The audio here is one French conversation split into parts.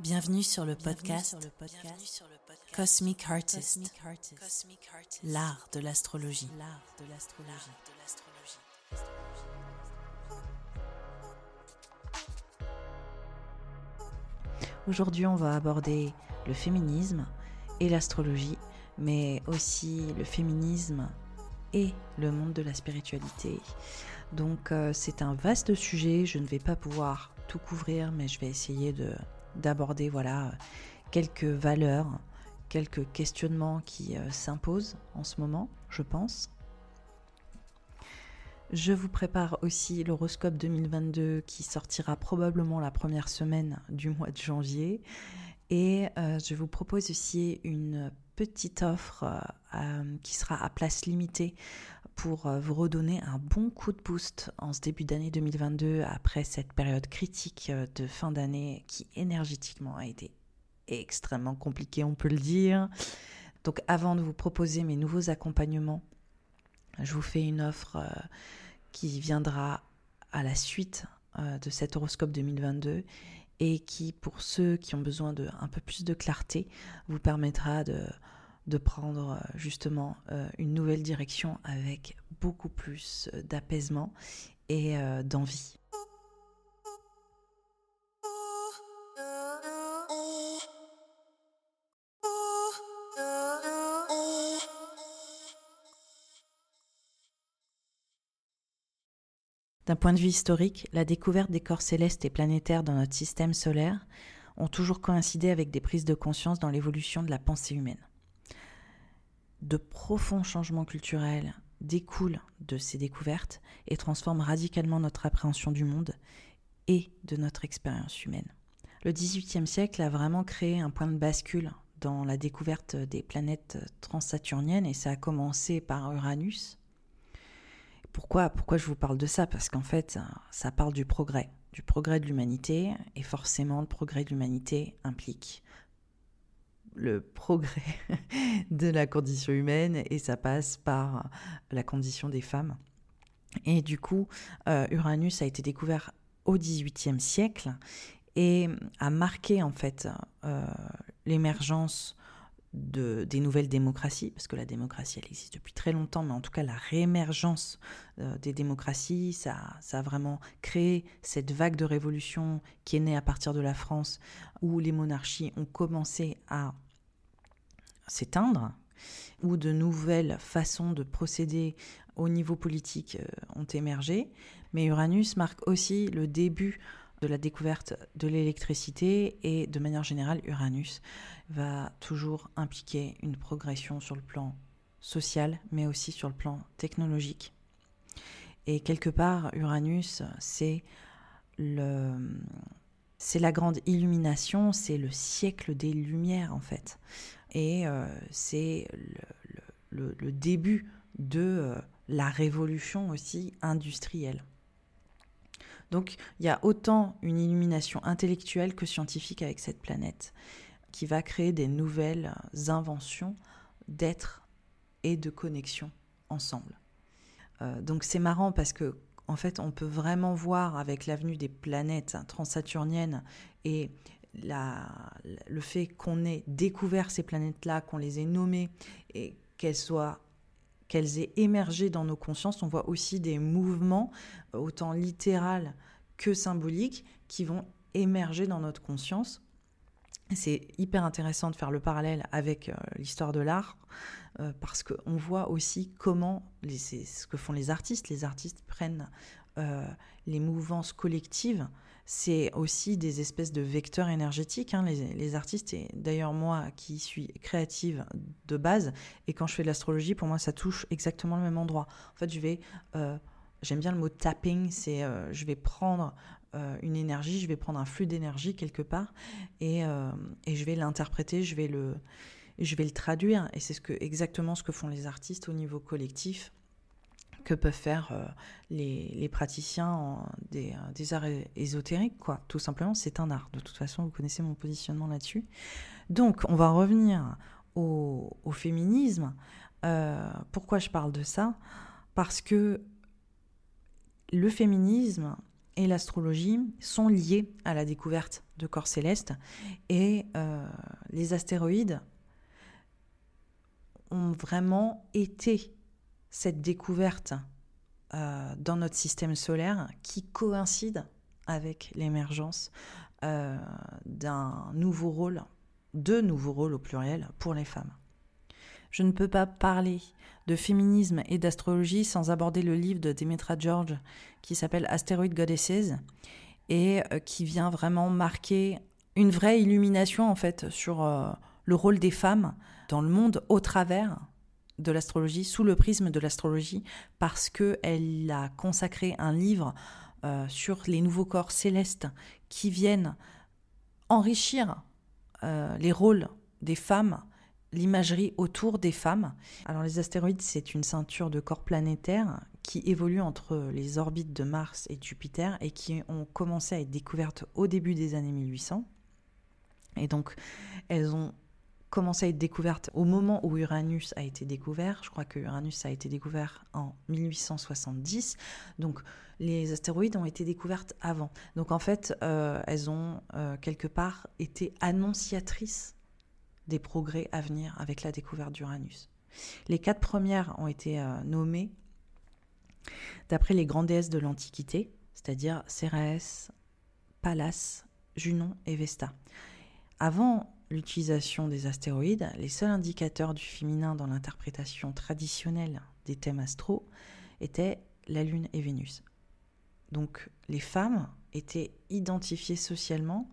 Bienvenue sur le podcast, Cosmic Artist, l'art de l'astrologie. Aujourd'hui, on va aborder le féminisme et l'astrologie, mais aussi le féminisme et le monde de la spiritualité. Donc euh, c'est un vaste sujet, je ne vais pas pouvoir tout couvrir, mais je vais essayer de d'aborder voilà quelques valeurs, quelques questionnements qui euh, s'imposent en ce moment, je pense. Je vous prépare aussi l'horoscope 2022 qui sortira probablement la première semaine du mois de janvier. Et euh, je vous propose aussi une petite offre euh, qui sera à place limitée pour euh, vous redonner un bon coup de boost en ce début d'année 2022 après cette période critique euh, de fin d'année qui énergétiquement a été extrêmement compliquée, on peut le dire. Donc avant de vous proposer mes nouveaux accompagnements, je vous fais une offre euh, qui viendra à la suite de cet horoscope 2022 et qui, pour ceux qui ont besoin de un peu plus de clarté, vous permettra de de prendre euh, justement euh, une nouvelle direction avec beaucoup plus euh, d'apaisement et d'envie. D'un point de vue historique, la découverte des corps célestes et planétaires dans notre système solaire ont toujours coïncidé avec des prises de conscience dans l'évolution de la pensée humaine de profonds changements culturels découlent de ces découvertes et transforment radicalement notre appréhension du monde et de notre expérience humaine. Le XVIIIe siècle a vraiment créé un point de bascule dans la découverte des planètes transsaturniennes et ça a commencé par Uranus. Pourquoi, pourquoi je vous parle de ça? Parce qu'en fait, ça parle du progrès, du progrès de l'humanité et forcément le progrès de l'humanité implique le progrès de la condition humaine et ça passe par la condition des femmes. Et du coup, euh, Uranus a été découvert au XVIIIe siècle et a marqué en fait euh, l'émergence de, des nouvelles démocraties, parce que la démocratie elle existe depuis très longtemps, mais en tout cas la réémergence euh, des démocraties, ça, ça a vraiment créé cette vague de révolution qui est née à partir de la France, où les monarchies ont commencé à s'éteindre, où de nouvelles façons de procéder au niveau politique euh, ont émergé. Mais Uranus marque aussi le début de la découverte de l'électricité et de manière générale, Uranus va toujours impliquer une progression sur le plan social, mais aussi sur le plan technologique. Et quelque part, Uranus, c'est le, c'est la grande illumination, c'est le siècle des lumières en fait. Et euh, c'est le, début de euh, la révolution aussi industrielle. Donc il y a autant une illumination intellectuelle que scientifique avec cette planète qui va créer des nouvelles inventions d'être et de connexion ensemble. Euh, donc c'est marrant parce que en fait, on peut vraiment voir avec l'avenue des planètes transsaturniennes et le fait qu'on ait découvert ces planètes-là, qu'on les ait nommées et qu'elles soient qu'elles aient émergé dans nos consciences, on voit aussi des mouvements, autant littéral que symboliques, qui vont émerger dans notre conscience. C'est hyper intéressant de faire le parallèle avec euh, l'histoire de l'art euh, parce qu'on voit aussi comment, ce que font les artistes, les artistes prennent euh, les mouvances collectives, c'est aussi des espèces de vecteurs énergétiques, hein, les, artistes, et d'ailleurs moi qui suis créative de base, et quand je fais de l'astrologie, pour moi ça touche exactement le même endroit. En fait, je vais... J'aime bien le mot tapping, c'est je vais prendre euh, une énergie, je vais prendre un flux d'énergie quelque part et, euh, et je vais l'interpréter, je vais le, je vais le traduire. Et c'est ce que, exactement ce que font les artistes au niveau collectif que peuvent faire euh, les, les, praticiens des, des, arts ésotériques, quoi. Tout simplement, c'est un art. De toute façon, vous connaissez mon positionnement là-dessus. Donc, on va revenir au, au féminisme. pourquoi je parle de ça? Parce que le féminisme et l'astrologie sont liés à la découverte de corps célestes et euh, les astéroïdes ont vraiment été cette découverte euh, dans notre système solaire qui coïncide avec l'émergence euh, d'un nouveau rôle, de nouveaux rôles au pluriel pour les femmes. Je ne peux pas parler de féminisme et d'astrologie sans aborder le livre de Demetra George qui s'appelle Asteroid Goddesses et euh, qui vient vraiment marquer une vraie illumination en fait sur le rôle des femmes dans le monde au travers de l'astrologie, sous le prisme de l'astrologie, parce qu'elle a consacré un livre euh, sur les nouveaux corps célestes qui viennent enrichir les rôles des femmes l'imagerie autour des femmes. Alors les astéroïdes, c'est une ceinture de corps planétaires qui évolue entre les orbites de Mars et Jupiter et qui ont commencé à être découvertes au début des années 1800. Et donc elles ont commencé à être découvertes au moment où Uranus a été découvert. Je crois que Uranus a été découvert en 1870. Donc les astéroïdes ont été découvertes avant. Donc en fait, euh, elles ont euh, quelque part été annonciatrices des progrès à venir avec la découverte d'Uranus. Les quatre premières ont été euh, nommées d'après les grandes déesses de l'Antiquité, c'est-à-dire Cérès, Pallas, Junon et Vesta. Avant l'utilisation des astéroïdes, les seuls indicateurs du féminin dans l'interprétation traditionnelle des thèmes astro étaient la Lune et Vénus. Donc les femmes étaient identifiées socialement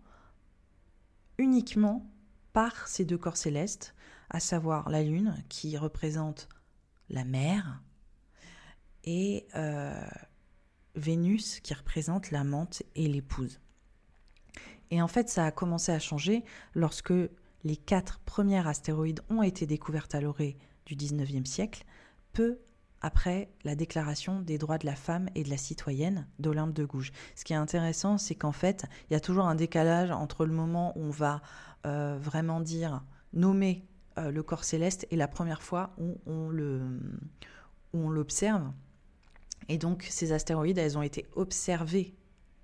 uniquement par ces deux corps célestes, à savoir la Lune qui représente la mère et euh, Vénus qui représente l'amante et l'épouse. Et en fait, ça a commencé à changer lorsque les quatre premières astéroïdes ont été découvertes à l'orée du 19e siècle, peu après la déclaration des droits de la femme et de la citoyenne d'Olympe de Gouges. Ce qui est intéressant, c'est qu'en fait, il y a toujours un décalage entre le moment où on va euh, vraiment dire, nommer euh, le corps céleste et la première fois où on, où on l'observe. Et donc, ces astéroïdes, elles ont été observées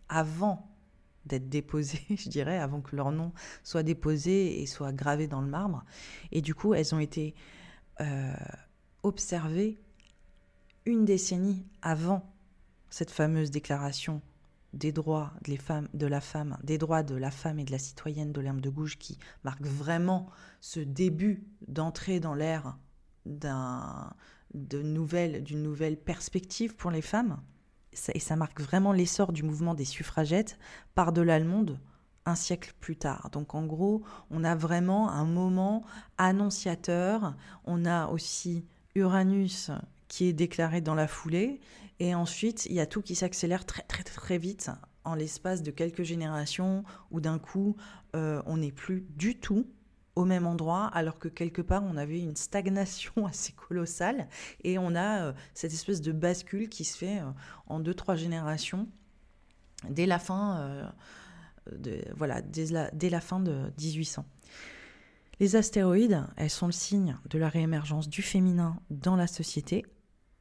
avant d'être déposées, je dirais, avant que leur nom soit déposé et soit gravé dans le marbre. Et du coup, elles ont été euh, observées une décennie avant cette fameuse déclaration des droits de, femmes, de la femme, des droits de la femme et de la citoyenne d'Olympe de Gouges qui marque vraiment ce début d'entrée dans l'ère d'un, d'une nouvelle perspective pour les femmes. Et ça marque vraiment l'essor du mouvement des suffragettes par-delà le monde un siècle plus tard. Donc en gros, on a vraiment un moment annonciateur. On a aussi Uranus qui est déclaré dans la foulée. Et ensuite, il y a tout qui s'accélère très très très vite en l'espace de quelques générations où d'un coup, euh, on n'est plus du tout au même endroit, alors que quelque part, on avait une stagnation assez colossale. Et on a euh, cette espèce de bascule qui se fait euh, en deux, trois générations dès la fin, de, voilà, dès la, dès la fin de 1800. Les astéroïdes, elles sont le signe de la réémergence du féminin dans la société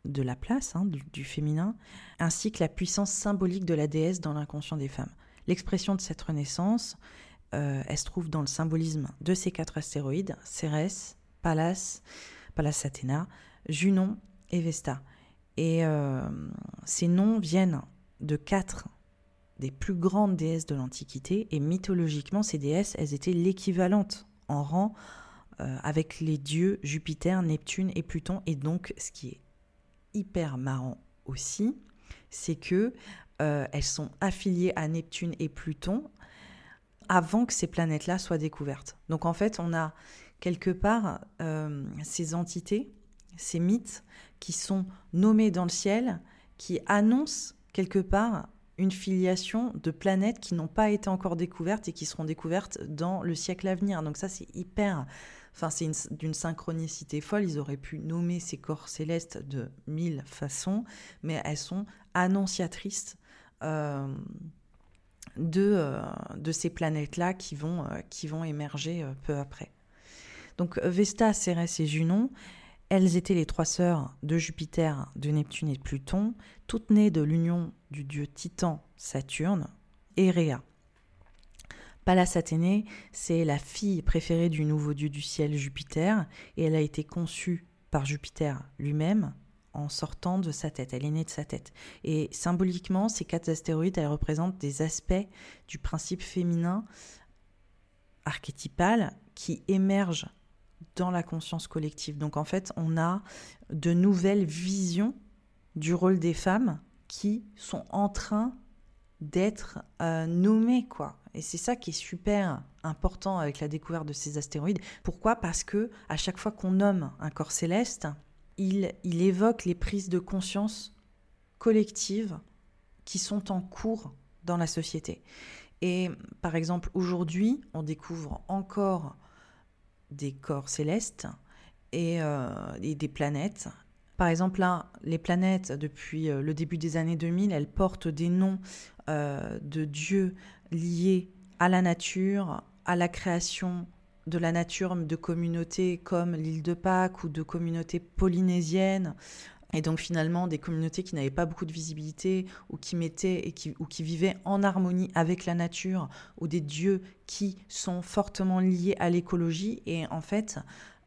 de la place hein, du, féminin, ainsi que la puissance symbolique de la déesse dans l'inconscient des femmes. L'expression de cette renaissance, euh, elle se trouve dans le symbolisme de ces quatre astéroïdes, Cérès, Pallas, Pallas Athéna, Junon et Vesta. Et euh, ces noms viennent de quatre des plus grandes déesses de l'Antiquité, et mythologiquement, ces déesses, elles étaient l'équivalente en rang euh, avec les dieux Jupiter, Neptune et Pluton, et donc ce qui est hyper marrant aussi, c'est que elles sont affiliées à Neptune et Pluton avant que ces planètes-là soient découvertes. Donc en fait, on a quelque part euh, ces entités, ces mythes qui sont nommés dans le ciel, qui annoncent quelque part une filiation de planètes qui n'ont pas été encore découvertes et qui seront découvertes dans le siècle à venir. Donc ça, c'est hyper Enfin, c'est d'une synchronicité folle. Ils auraient pu nommer ces corps célestes de mille façons, mais elles sont annonciatrices euh, de, euh, de ces planètes-là qui, vont euh, qui vont émerger peu après. Donc Vesta, Cérès et Junon, Elles étaient les trois sœurs de Jupiter, de Neptune et de Pluton, toutes nées de l'union du dieu Titan Saturne et Rhea. Pallas Athénée, c'est la fille préférée du nouveau dieu du ciel Jupiter, et elle a été conçue par Jupiter lui-même en sortant de sa tête. Elle est née de sa tête. Et symboliquement, ces quatre astéroïdes, elles représentent des aspects du principe féminin archétypal qui émergent dans la conscience collective. Donc en fait, on a de nouvelles visions du rôle des femmes qui sont en train d'être euh, nommées, quoi. Et c'est ça qui est super important avec la découverte de ces astéroïdes. Pourquoi? Parce que à chaque fois qu'on nomme un corps céleste, il, évoque les prises de conscience collectives qui sont en cours dans la société. Et par exemple, aujourd'hui, on découvre encore des corps célestes et, euh, des planètes. Par exemple, là, les planètes, depuis euh, le début des années 2000, elles portent des noms euh, de dieux liés à la nature, à la création de la nature de communautés comme l'île de Pâques ou de communautés polynésiennes. Et donc finalement des communautés qui n'avaient pas beaucoup de visibilité ou qui mettaient et qui, ou qui vivaient en harmonie avec la nature ou des dieux qui sont fortement liés à l'écologie. Et en fait,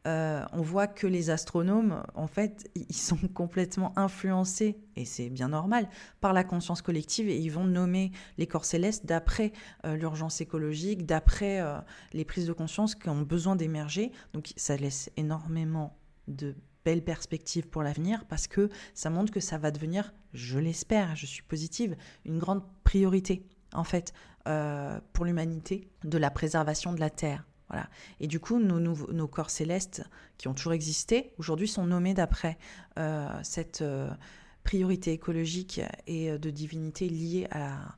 euh, on voit que les astronomes, en fait, ils sont complètement influencés, et c'est bien normal, par la conscience collective, et ils vont nommer les corps célestes d'après euh, l'urgence écologique, d'après euh, les prises de conscience qui ont besoin d'émerger. Donc ça laisse énormément de belles perspectives pour l'avenir, parce que ça montre que ça va devenir, je l'espère, je suis positive, une grande priorité, en fait, pour l'humanité, de la préservation de la Terre. Et du coup, nos, corps célestes, qui ont toujours existé, aujourd'hui sont nommés d'après euh, cette euh, priorité écologique et euh, de divinité liée à,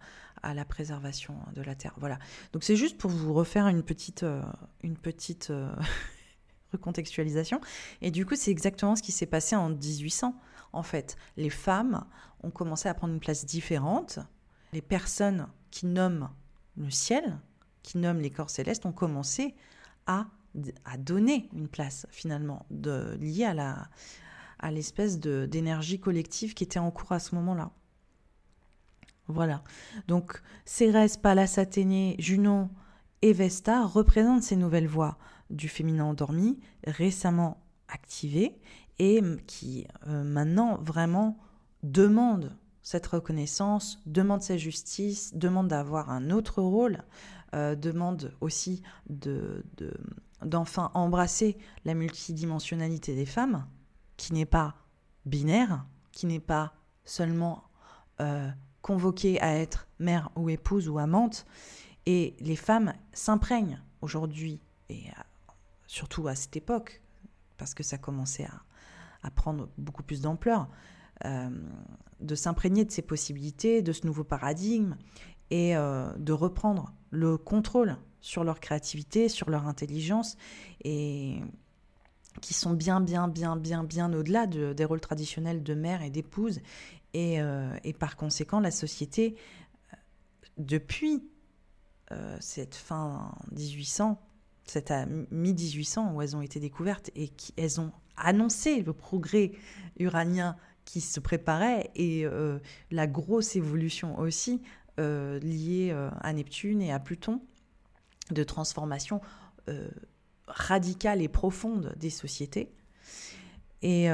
la préservation de la Terre. Voilà. Donc c'est juste pour vous refaire une petite, une petite recontextualisation. Et du coup, c'est exactement ce qui s'est passé en 1800. En fait, les femmes ont commencé à prendre une place différente. Les personnes qui nomment le ciel, qui nomment les corps célestes ont commencé à, à donner une place finalement de, liée à la à l'espèce d'énergie collective qui était en cours à ce moment-là. Voilà. Donc Cérès, Pallas Athénée, Junon et Vesta représentent ces nouvelles voix du féminin endormi récemment activées et qui euh, maintenant vraiment demandent cette reconnaissance, demandent sa justice, demandent d'avoir un autre rôle, euh, demande aussi de, d'enfin embrasser la multidimensionnalité des femmes, qui n'est pas binaire, qui n'est pas seulement euh, convoquée à être mère ou épouse ou amante. Et les femmes s'imprègnent aujourd'hui, et surtout à cette époque, parce que ça commençait à, prendre beaucoup plus d'ampleur, euh, de s'imprégner de ces possibilités, de ce nouveau paradigme, et euh, de reprendre le contrôle sur leur créativité, sur leur intelligence, et qui sont bien, bien, bien, bien, bien au-delà des rôles traditionnels de mère et d'épouse. Et, euh, par conséquent, la société, depuis euh, cette fin 1800, cette mi-1800 où elles ont été découvertes et qui, elles ont annoncé le progrès uranien qui se préparait et la grosse évolution aussi euh, liées euh, à Neptune et à Pluton, de transformation euh, radicale et profonde des sociétés. Et,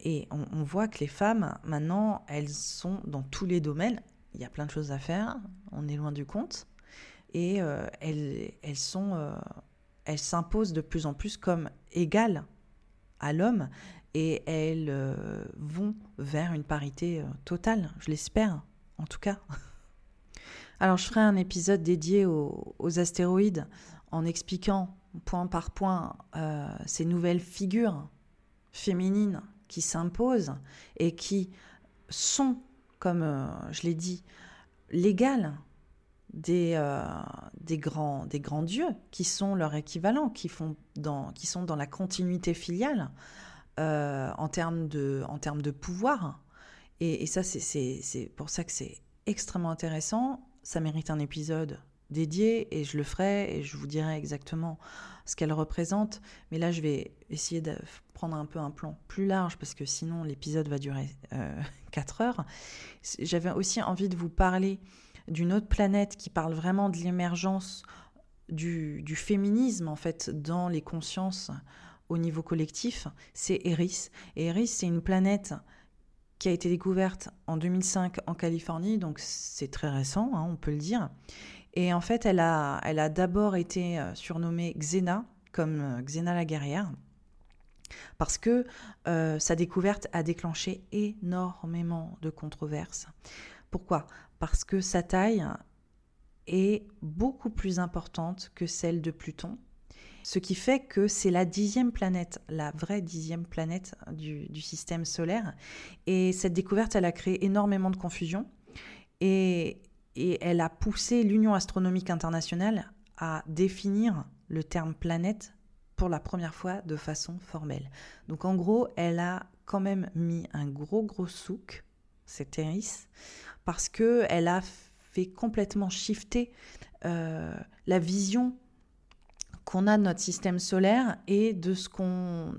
et on, voit que les femmes, maintenant, elles sont dans tous les domaines. Il y a plein de choses à faire, on est loin du compte. Et elles, elles, sont, elles s'imposent de plus en plus comme égales à l'homme et elles vont vers une parité totale, je l'espère, en tout cas. Alors je ferai un épisode dédié aux, astéroïdes en expliquant point par point euh, ces nouvelles figures féminines qui s'imposent et qui sont, comme euh, je l'ai dit, légales des, euh, des, grands, dieux qui sont leur équivalent, qui, sont dans la continuité filiale en, termes de, pouvoir. Et ça, c'est pour ça que c'est extrêmement intéressant ça mérite un épisode dédié et je le ferai et je vous dirai exactement ce qu'elle représente. Mais là, je vais essayer de prendre un peu un plan plus large parce que sinon l'épisode va durer 4 heures. J'avais aussi envie de vous parler d'une autre planète qui parle vraiment de l'émergence du, féminisme en fait dans les consciences au niveau collectif, c'est Eris. Eris, c'est une planète a été découverte en 2005 en Californie, donc c'est très récent, hein, on peut le dire. Et en fait, elle a, elle a d'abord été euh, surnommée Xena, comme euh, Xena la guerrière, parce que euh, sa découverte a déclenché énormément de controverses. Pourquoi? Parce que sa taille est beaucoup plus importante que celle de Pluton, ce qui fait que c'est la dixième planète, la vraie dixième planète du, système solaire. Et cette découverte, elle a créé énormément de confusion et, elle a poussé l'Union astronomique internationale à définir le terme planète pour la première fois de façon formelle. Donc en gros, elle a quand même mis un gros gros souk, cette Eris, parce que elle a fait complètement shifter euh, la vision qu'on a de notre système solaire et de ce qu'on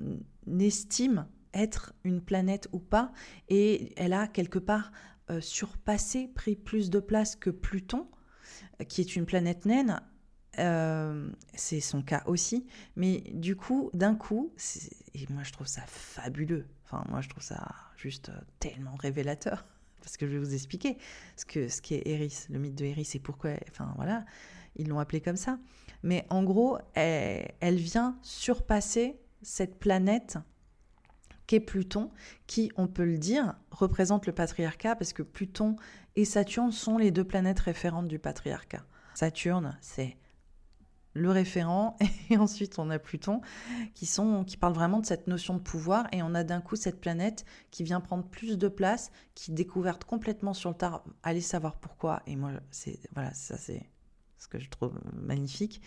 estime être une planète ou pas. Et elle a quelque part euh, surpassé, pris plus de place que Pluton, qui est une planète naine. Euh, c'est son cas aussi. Mais du coup, d'un coup, et moi je trouve ça fabuleux. Enfin, moi je trouve ça juste euh, tellement révélateur. Parce que je vais vous expliquer ce que ce qu'est Eris, le mythe de Eris et pourquoi. Enfin voilà, ils l'ont appelé comme ça. Mais en gros, elle, vient surpasser cette planète qu'est Pluton, qui, on peut le dire, représente le patriarcat, parce que Pluton et Saturne sont les deux planètes référentes du patriarcat. Saturne, c'est le référent, et ensuite on a Pluton, qui, sont, qui parle vraiment de cette notion de pouvoir, et on a d'un coup cette planète qui vient prendre plus de place, qui découverte complètement sur le tard, allez savoir pourquoi, et moi, c'est voilà, ça c'est ce que je trouve magnifique.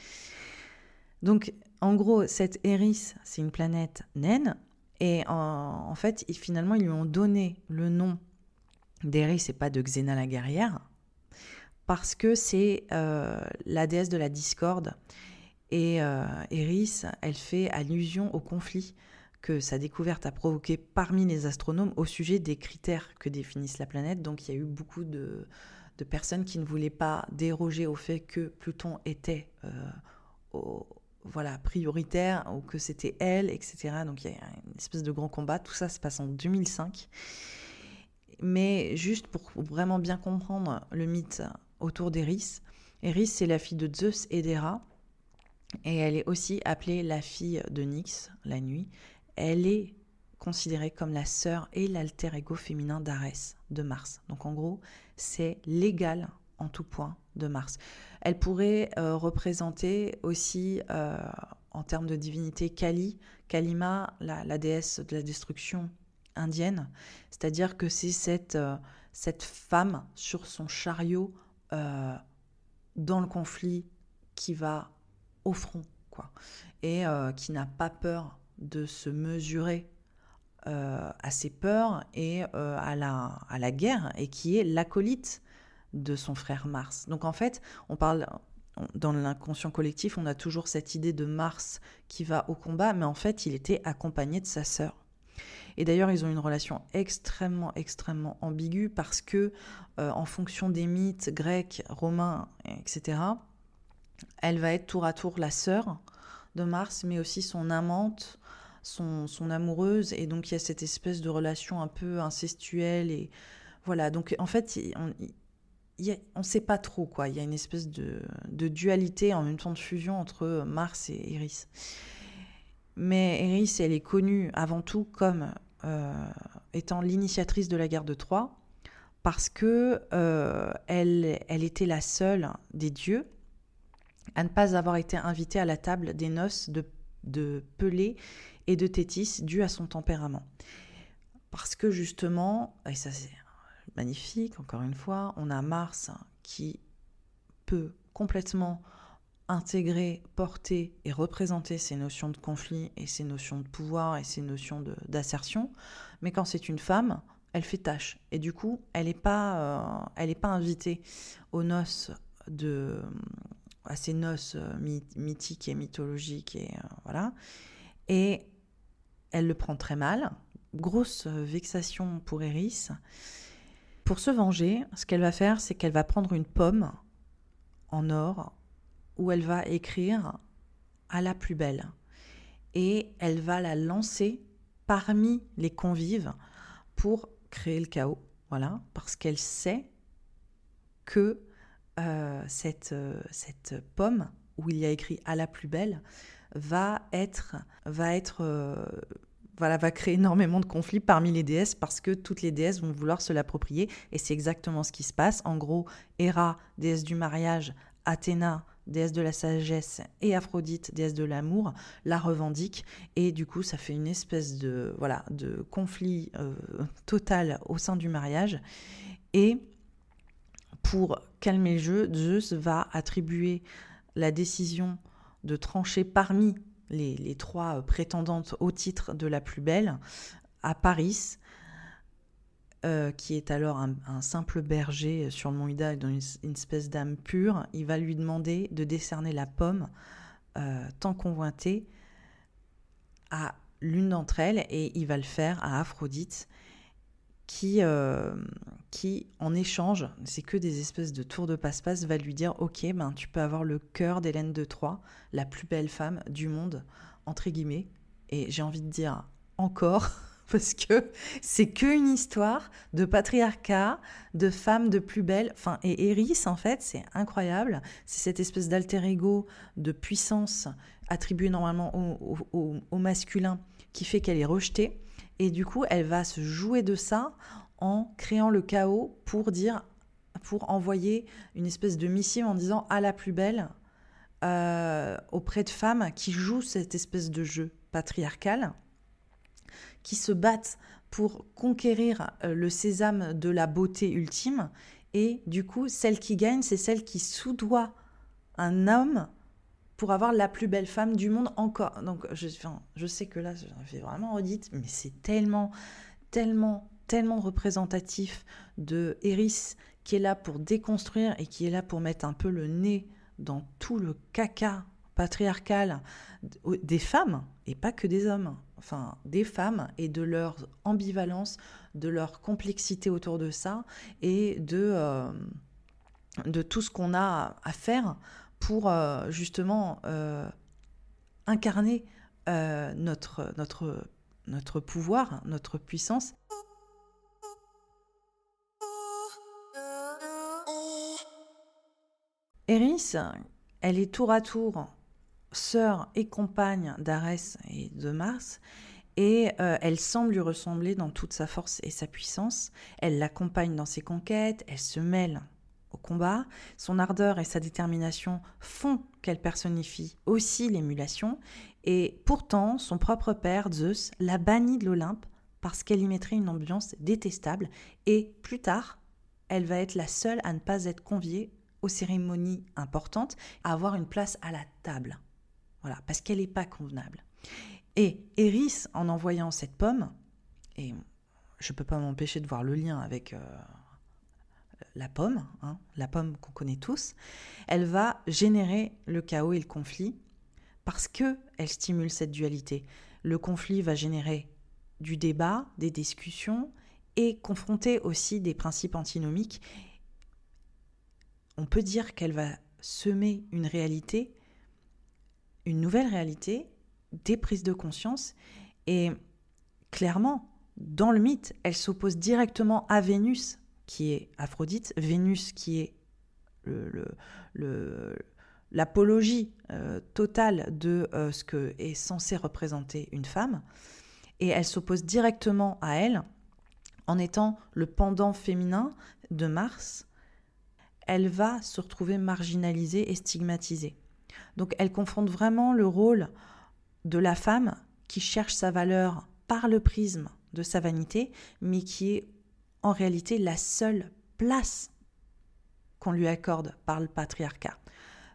Donc, en gros, cette Eris, c'est une planète naine, et en, fait, finalement, ils lui ont donné le nom d'Eris et pas de Xena la guerrière, parce que c'est euh, la déesse de la discorde. Et euh, Eris, elle fait allusion au conflit que sa découverte a provoqué parmi les astronomes au sujet des critères que définissent la planète. Donc il y a eu beaucoup de, personnes qui ne voulaient pas déroger au fait que Pluton était euh, voilà, prioritaire ou que c'était elle, etc. Donc il y a une espèce de grand combat. Tout ça se passe en 2005. Mais juste pour vraiment bien comprendre le mythe autour d'Eris, Eris, c'est la fille de Zeus et d'Héra. Et elle est aussi appelée la fille de Nyx, la nuit. Elle est considérée comme la sœur et l'alter ego féminin d'Arès, de Mars. Donc en gros, c'est l'égal en tout point de Mars. Elle pourrait euh, représenter aussi, euh, en termes de divinité, Kali, Kalima, la, déesse de la destruction indienne. C'est-à-dire que c'est cette, euh, cette femme sur son chariot dans le conflit qui va au front, quoi, et qui n'a pas peur de se mesurer euh, à ses peurs et euh, à, la, à la guerre, et qui est l'acolyte de son frère Mars. Donc en fait, on parle dans l'inconscient collectif, on a toujours cette idée de Mars qui va au combat, mais en fait, il était accompagné de sa sœur. Et d'ailleurs, ils ont une relation extrêmement, extrêmement ambiguë parce que, euh, en fonction des mythes grecs, romains, etc., elle va être tour à tour la sœur de Mars, mais aussi son amante, son, amoureuse, et donc il y a cette espèce de relation un peu incestuelle, et voilà, donc en fait, on ne sait pas trop, quoi, il y a une espèce de, dualité, en même temps de fusion entre Mars et Eris. Mais Eris, elle est connue avant tout comme euh, étant l'initiatrice de la guerre de Troie, parce que euh, elle, était la seule des dieux à ne pas avoir été invitée à la table des noces de, de Pelée et de Tétis dû à son tempérament. Parce que justement, et ça c'est magnifique, encore une fois, on a Mars qui peut complètement intégrer, porter et représenter ces notions de conflit et ces notions de pouvoir et ces notions d'assertion. Mais quand c'est une femme, elle fait tâche. Et du coup, elle n'est pas, euh, pas invitée aux noces de, à ses noces mythiques et mythologiques et voilà. Et elle le prend très mal. Grosse vexation pour Eris. Pour se venger, ce qu'elle va faire, c'est qu'elle va prendre une pomme en or où elle va écrire à la plus belle. Et elle va la lancer parmi les convives pour créer le chaos. Voilà, parce qu'elle sait que euh, cette, euh, cette pomme où il y a écrit à la plus belle va être, va être euh, va créer énormément de conflits parmi les déesses parce que toutes les déesses vont vouloir se l'approprier et c'est exactement ce qui se passe. En gros, Héra, déesse du mariage, Athéna, déesse de la sagesse, et Aphrodite, déesse de l'amour, la revendiquent et du coup ça fait une espèce de voilà de conflit euh, total au sein du mariage. Et pour calmer le jeu, Zeus va attribuer la décision de trancher parmi les, trois prétendantes au titre de la plus belle à Paris, euh, qui est alors un, simple berger sur le mont Ida, dans une, espèce d'âme pure. Il va lui demander de décerner la pomme euh, tant convoitée à l'une d'entre elles et il va le faire à Aphrodite qui, euh, qui en échange, c'est que des espèces de tours de passe-passe, va lui dire Ok, ben, tu peux avoir le cœur d'Hélène de Troie, la plus belle femme du monde, entre guillemets. Et j'ai envie de dire encore, parce que c'est qu'une histoire de patriarcat, de femmes de plus belles. Enfin, et Eris, en fait, c'est incroyable. C'est cette espèce d'alter ego de puissance attribuée normalement au masculin qui fait qu'elle est rejetée et du coup, elle va se jouer de ça en créant le chaos pour dire, pour envoyer une espèce de missive en disant à la plus belle euh, auprès de femmes qui jouent cette espèce de jeu patriarcal, qui se battent pour conquérir euh, le sésame de la beauté ultime. Et du coup, celle qui gagne, c'est celle qui soudoie un homme pour avoir la plus belle femme du monde encore. Donc je, je sais que là, je fais vraiment redite, mais c'est tellement, tellement, tellement représentatif de Eris qui est là pour déconstruire et qui est là pour mettre un peu le nez dans tout le caca patriarcal des femmes et pas que des hommes. Enfin, des femmes et de leur ambivalence, de leur complexité autour de ça et de, euh, de tout ce qu'on a à faire pour euh, justement euh, incarner notre, notre, notre pouvoir, notre puissance. Eris, elle est tour à tour sœur et compagne d'Arès et de Mars, et elle semble lui ressembler dans toute sa force et sa puissance. Elle l'accompagne dans ses conquêtes, elle se mêle au combat, son ardeur et sa détermination font qu'elle personnifie aussi l'émulation, et pourtant son propre père, Zeus, l'a bannie de l'Olympe parce qu'elle y mettrait une ambiance détestable, et plus tard, elle va être la seule à ne pas être conviée aux cérémonies importantes, à avoir une place à la table. Voilà, parce qu'elle n'est pas convenable. Et Eris, en envoyant cette pomme, et je ne peux pas m'empêcher de voir le lien avec... Euh, la pomme, hein, la pomme qu'on connaît tous, elle va générer le chaos et le conflit parce que elle stimule cette dualité. Le conflit va générer du débat, des discussions et confronter aussi des principes antinomiques. On peut dire qu'elle va semer une réalité, une nouvelle réalité, des prises de conscience et clairement, dans le mythe, elle s'oppose directement à Vénus qui est Aphrodite, Vénus qui est l'apologie euh, totale de euh, ce que est censé représenter une femme, et elle s'oppose directement à elle en étant le pendant féminin de Mars. Elle va se retrouver marginalisée et stigmatisée. Donc elle confronte vraiment le rôle de la femme qui cherche sa valeur par le prisme de sa vanité, mais qui est en réalité la seule place qu'on lui accorde par le patriarcat.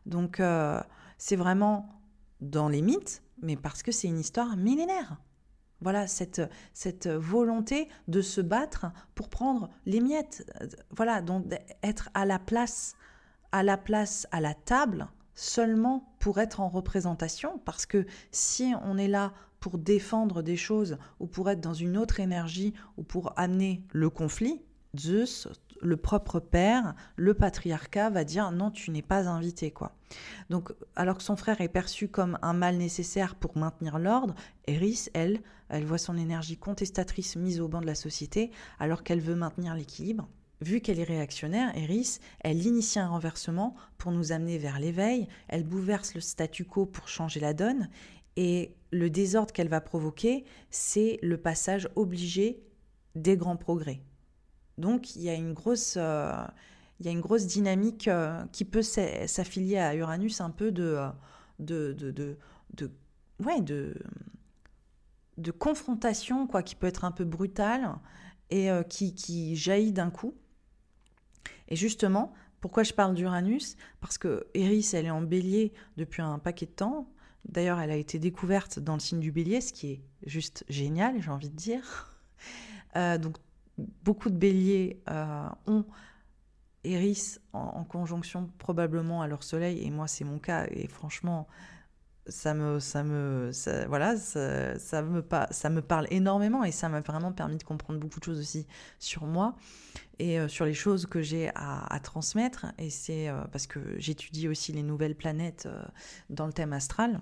Donc euh, c'est vraiment dans les mythes, mais parce que c'est une histoire millénaire. Voilà, cette, cette volonté de se battre pour prendre les miettes. Voilà, donc être à la place, à la place, à la table seulement pour être en représentation, parce que si on est là pour défendre des choses ou pour être dans une autre énergie ou pour amener le conflit, Zeus, le propre père, le patriarcat va dire non, tu n'es pas invité quoi. Donc alors que son frère est perçu comme un mal nécessaire pour maintenir l'ordre, Eris, elle, elle voit son énergie contestatrice mise au banc de la société alors qu'elle veut maintenir l'équilibre. Vu qu'elle est réactionnaire, Eris, elle initie un renversement pour nous amener vers l'éveil, elle bouleverse le statu quo pour changer la donne, et le désordre qu'elle va provoquer, c'est le passage obligé des grands progrès. Donc il y a une grosse, euh, il y a une grosse dynamique euh, qui peut s'affilier à Uranus un peu de, euh, de, de, ouais, de, confrontation, quoi, qui peut être un peu brutale et qui jaillit d'un coup. Et justement, pourquoi je parle d'Uranus? Parce que Eris, elle est en bélier depuis un paquet de temps. D'ailleurs, elle a été découverte dans le signe du bélier, ce qui est juste génial, j'ai envie de dire. Euh, donc, beaucoup de béliers euh, ont Eris en, conjonction probablement à leur soleil, et moi, c'est mon cas, et franchement, ça me, ça me, voilà, ça, me, ça me parle énormément, et ça m'a vraiment permis de comprendre beaucoup de choses aussi sur moi et euh, sur les choses que j'ai à, transmettre. Et c'est euh, parce que j'étudie aussi les nouvelles planètes euh, dans le thème astral.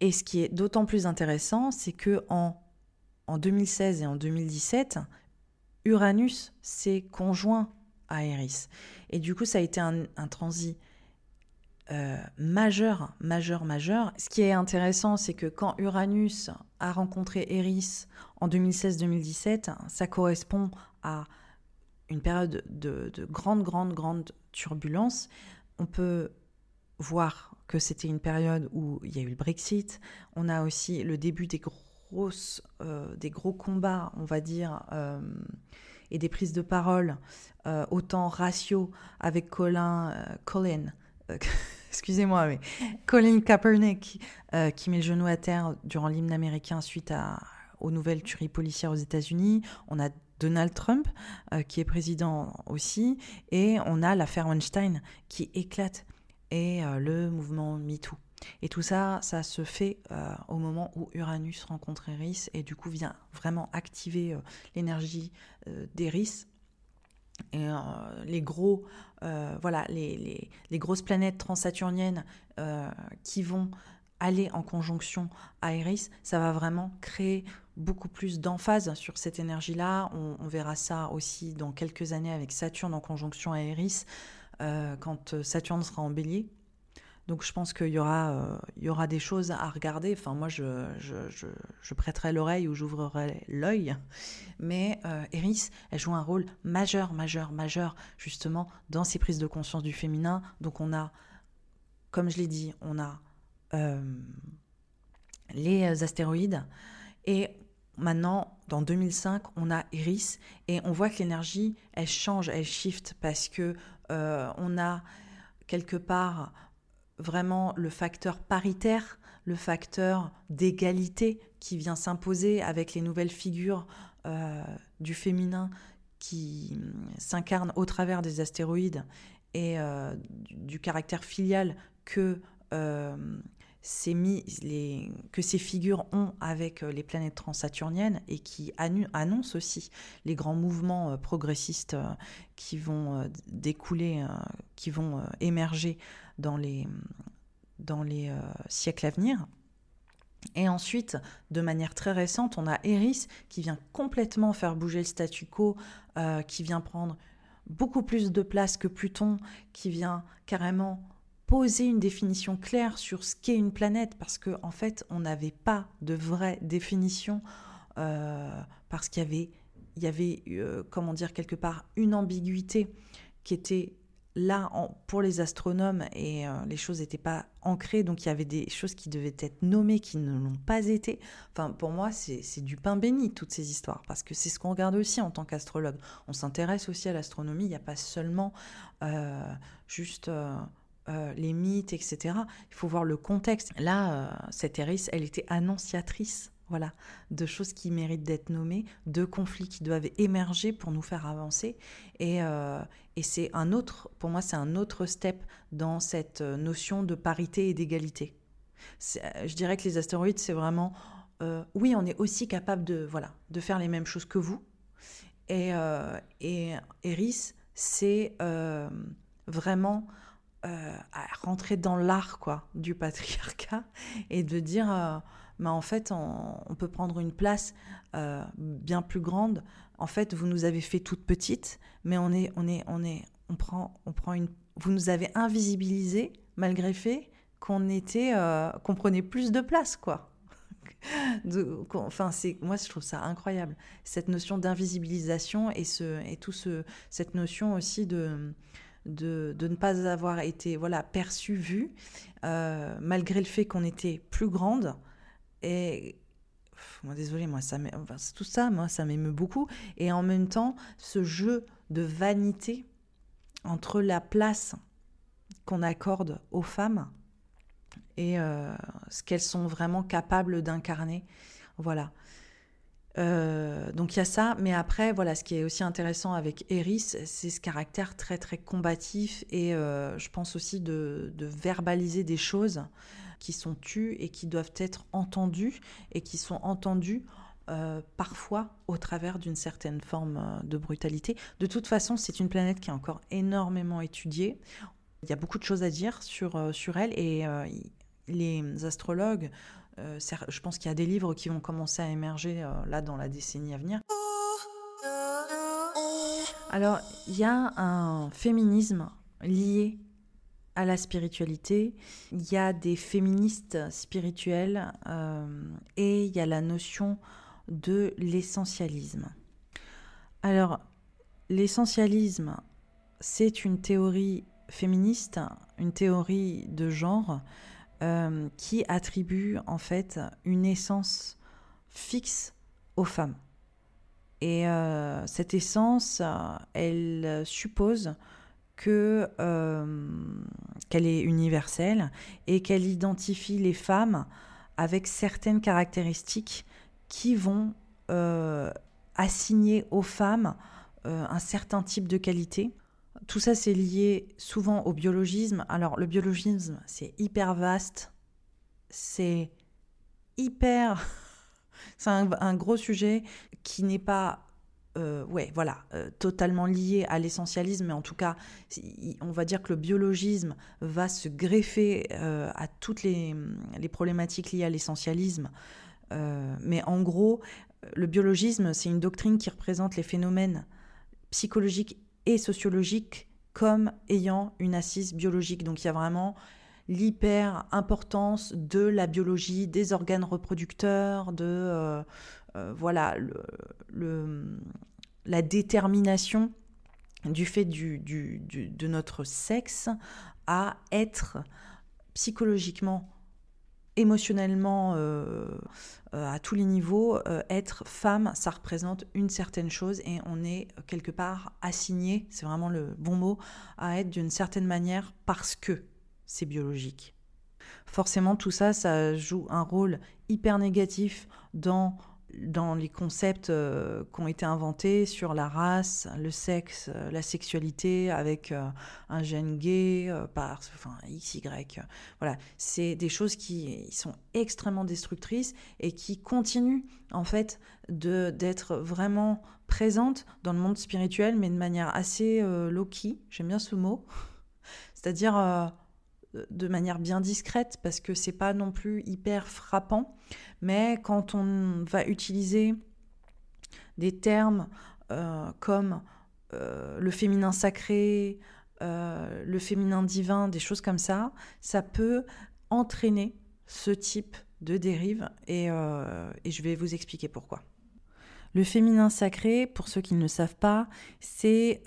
Et ce qui est d'autant plus intéressant, c'est que en, en 2016 et en 2017, Uranus s'est conjoint à Eris. Et du coup, ça a été un, transit majeur, majeur, majeur. Ce qui est intéressant, c'est que quand Uranus a rencontré Eris en 2016-2017, ça correspond à une période de, grande, grande, grande turbulence. On peut voir que c'était une période où il y a eu le Brexit. On a aussi le début des grosses, euh, des gros combats, on va dire, euh, et des prises de parole, euh, autant ratio avec Colin, Colin excusez-moi, mais Colin Kaepernick, qui met le genou à terre durant l'hymne américain suite aux nouvelles tueries policières aux États-Unis. On a Donald Trump, euh, qui est président aussi, et on a l'affaire Weinstein qui éclate, et euh, le mouvement MeToo. Et tout ça, ça se fait euh, au moment où Uranus rencontre Eris et du coup vient vraiment activer l'énergie d'Eris. Et les gros, voilà, les, grosses planètes transsaturniennes qui vont aller en conjonction à Eris, ça va vraiment créer beaucoup plus d'emphase sur cette énergie-là. On, verra ça aussi dans quelques années avec Saturne en conjonction à euh, quand Saturne sera en bélier. Donc je pense qu'il y, aura, euh, y aura des choses à regarder. Enfin, moi, je, je, prêterai l'oreille ou j'ouvrirai l'œil. Mais euh, Eris, elle joue un rôle majeur, majeur, majeur, justement, dans ces prises de conscience du féminin. Donc on a, comme je l'ai dit, on a les astéroïdes. Et Maintenant, dans 2005, on a Iris et on voit que l'énergie, elle change, elle shift parce que euh, on a quelque part vraiment le facteur paritaire, le facteur d'égalité qui vient s'imposer avec les nouvelles figures euh, du féminin qui s'incarnent au travers des astéroïdes et euh, du, caractère filial que les, que ces figures ont avec euh, les planètes transsaturniennes et qui annoncent aussi les grands mouvements euh, progressistes euh, qui vont découler, qui vont émerger dans les, dans les siècles à venir. Et ensuite, de manière très récente, on a Eris qui vient complètement faire bouger le statu quo, qui vient prendre beaucoup plus de place que Pluton, qui vient carrément poser une définition claire sur ce qu'est une planète, parce qu'en en fait, on n'avait pas de vraie définition, euh, parce qu'il y avait, il y avait euh, comment dire, quelque part, une ambiguïté qui était là pour les astronomes et euh, les choses n'étaient pas ancrées, donc il y avait des choses qui devaient être nommées qui ne l'ont pas été. Enfin, pour moi, c'est du pain béni, toutes ces histoires, parce que c'est ce qu'on regarde aussi en tant qu'astrologue. On s'intéresse aussi à l'astronomie, il n'y a pas seulement juste euh, les mythes, etc. Il faut voir le contexte. Là, euh, cette Eris, elle était annonciatrice voilà, de choses qui méritent d'être nommées, de conflits qui doivent émerger pour nous faire avancer. Et, euh, et c'est un autre, pour moi, c'est un autre step dans cette notion de parité et d'égalité. Je dirais que les astéroïdes, c'est vraiment, euh, oui, on est aussi capable de, voilà, de faire les mêmes choses que vous. Et, euh, et Eris, c'est vraiment rentrer dans l'art quoi du patriarcat et de dire mais en fait, on, peut prendre une place euh, bien plus grande. En fait, vous nous avez fait toute petite, mais on est, on est, on est, on prend, on prend une. Vous nous avez invisibilisé malgré fait qu'on était, euh, prenait plus de place, quoi. enfin, c'est moi je trouve ça incroyable cette notion d'invisibilisation et ce et tout ce cette notion aussi de de, de, ne pas avoir été voilà perçu vu euh, malgré le fait qu'on était plus grande et moi, désolé, moi, ça tout ça, moi, ça m'émeut beaucoup. Et en même temps, ce jeu de vanité entre la place qu'on accorde aux femmes et euh, ce qu'elles sont vraiment capables d'incarner. Voilà. Euh, donc il y a ça, mais après, voilà, ce qui est aussi intéressant avec Eris, c'est ce caractère très très combatif et euh, je pense aussi de, verbaliser des choses qui sont tues et qui doivent être entendues et qui sont entendues euh, parfois au travers d'une certaine forme euh, de brutalité. De toute façon, c'est une planète qui est encore énormément étudiée. Il y a beaucoup de choses à dire sur, euh, sur elle et les astrologues, je pense qu'il y a des livres qui vont commencer à émerger là dans la décennie à venir. Alors, il y a un féminisme lié à la spiritualité. Il y a des féministes spirituelles euh, et il y a la notion de l'essentialisme. Alors, l'essentialisme, c'est une théorie féministe, une théorie de genre euh, qui attribue en fait une essence fixe aux femmes. Et euh, cette essence, elle suppose euh, qu'elle est universelle et qu'elle identifie les femmes avec certaines caractéristiques qui vont euh, assigner aux femmes euh, un certain type de qualité. Tout ça, c'est lié souvent au biologisme. Alors, le biologisme, c'est hyper vaste, c'est hyper... c'est un, gros sujet qui n'est pas euh, ouais, voilà, euh, totalement lié à l'essentialisme, mais en tout cas, on va dire que le biologisme va se greffer euh, à toutes les, problématiques liées à l'essentialisme. mais en gros, le biologisme, c'est une doctrine qui représente les phénomènes psychologiques et sociologiques comme ayant une assise biologique. Donc il y a vraiment l'hyper importance de la biologie, des organes reproducteurs, de voilà, le, la détermination du fait du, de notre sexe à être psychologiquement, émotionnellement, euh, euh, à tous les niveaux, être femme, ça représente une certaine chose et on est quelque part assigné, c'est vraiment le bon mot, à être d'une certaine manière parce que c'est biologique. Forcément, tout ça, ça joue un rôle hyper négatif dans dans les concepts euh, qui ont été inventés sur la race, le sexe, euh, la sexualité, avec euh, un gène gay, par, enfin XY. voilà, c'est des choses qui sont extrêmement destructrices et qui continuent en fait de d'être vraiment présentes dans le monde spirituel, mais de manière assez low-key. J'aime bien ce mot, c'est-à-dire de manière bien discrète parce que c'est pas non plus hyper frappant mais quand on va utiliser des termes euh, comme euh, le féminin sacré, euh, le féminin divin, des choses comme ça, ça peut entraîner ce type de dérive et, je vais vous expliquer pourquoi. Le féminin sacré, pour ceux qui ne le savent pas, c'est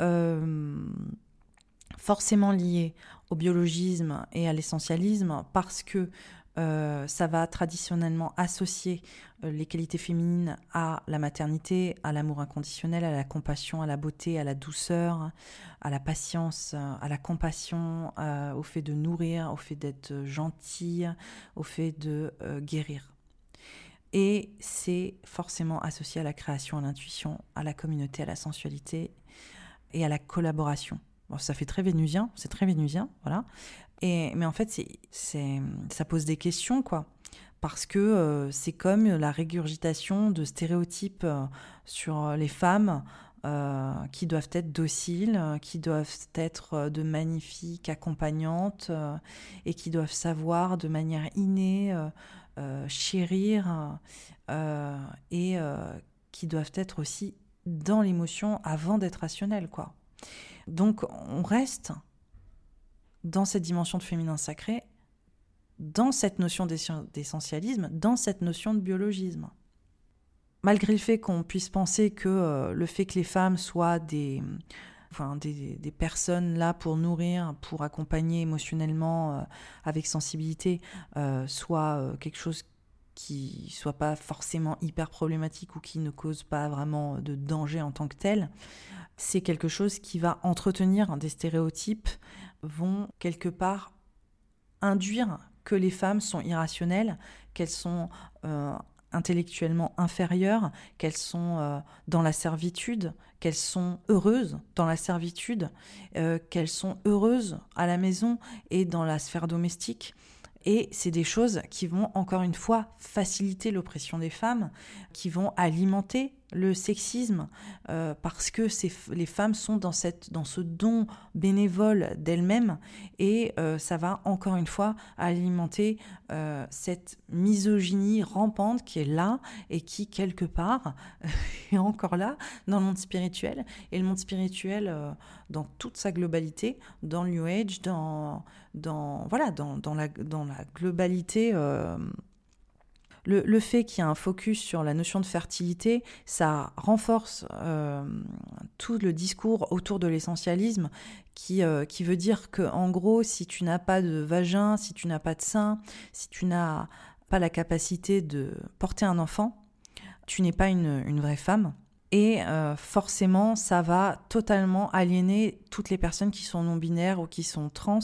forcément lié au biologisme et à l'essentialisme parce que euh, ça va traditionnellement associer euh, les qualités féminines à la maternité, à l'amour inconditionnel, à la compassion, à la beauté, à la douceur, à la patience, à la compassion, euh, au fait de nourrir, au fait d'être gentille, au fait de guérir. Et c'est forcément associé à la création, à l'intuition, à la communauté, à la sensualité et à la collaboration. Bon, ça fait très vénusien, c'est très vénusien, voilà. Et, mais en fait, c'est, ça pose des questions, quoi. Parce que euh, c'est comme la régurgitation de stéréotypes euh, sur les femmes euh, qui doivent être dociles, qui doivent être de magnifiques accompagnantes et qui doivent savoir de manière innée chérir et qui doivent être aussi dans l'émotion avant d'être rationnel, quoi. Donc on reste dans cette dimension de féminin sacré, dans cette notion d'essentialisme, dans cette notion de biologisme. Malgré le fait qu'on puisse penser que euh, le fait que les femmes soient des, des, personnes là pour nourrir, pour accompagner émotionnellement, euh, avec sensibilité, euh, soit quelque chose qui soit pas forcément hyper problématique ou qui ne cause pas vraiment de danger en tant que tel, c'est quelque chose qui va entretenir des stéréotypes, vont quelque part induire que les femmes sont irrationnelles, qu'elles sont euh, intellectuellement inférieures, qu'elles sont euh, dans la servitude, qu'elles sont heureuses dans la servitude, euh, qu'elles sont heureuses à la maison et dans la sphère domestique. Et c'est des choses qui vont, encore une fois, faciliter l'oppression des femmes, qui vont alimenter le sexisme, euh, parce que les femmes sont dans, cette, dans ce don bénévole d'elles-mêmes, et euh, ça va encore une fois alimenter euh, cette misogynie rampante qui est là et qui, quelque part, est encore là dans le monde spirituel. Et le monde spirituel, dans toute sa globalité, dans le New Age, dans, dans, voilà, dans, dans, la, dans la globalité le, fait qu'il y ait un focus sur la notion de fertilité, ça renforce euh, tout le discours autour de l'essentialisme qui, euh, qui veut dire que, en gros, si tu n'as pas de vagin, si tu n'as pas de sein, si tu n'as pas la capacité de porter un enfant, tu n'es pas une vraie femme. Et euh, forcément, ça va totalement aliéner toutes les personnes qui sont non-binaires ou qui sont trans,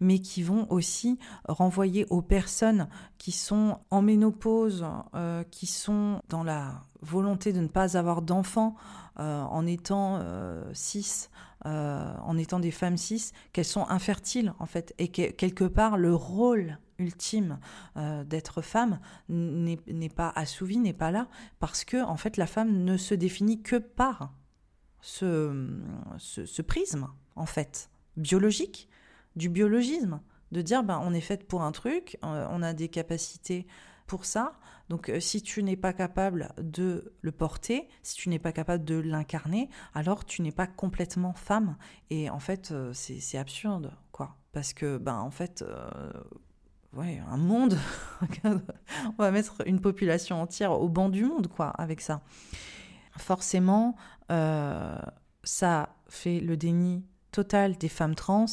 mais qui vont aussi renvoyer aux personnes qui sont en ménopause, euh, qui sont dans la volonté de ne pas avoir d'enfants euh, en étant cis, en étant des femmes cis, qu'elles sont infertiles en fait, et que quelque part le rôle ultime euh, d'être femme n'est pas assouvi, n'est pas là, parce que en fait la femme ne se définit que par ce, ce, prisme, en fait, biologique, du biologisme, de dire ben, on est faite pour un truc, euh, on a des capacités pour ça, donc euh, si tu n'es pas capable de le porter, si tu n'es pas capable de l'incarner, alors tu n'es pas complètement femme. Et en fait, c'est absurde, quoi. Parce que, ben, en fait, ouais, un monde. on va mettre une population entière au banc du monde, quoi, avec ça. Forcément, euh, ça fait le déni total des femmes trans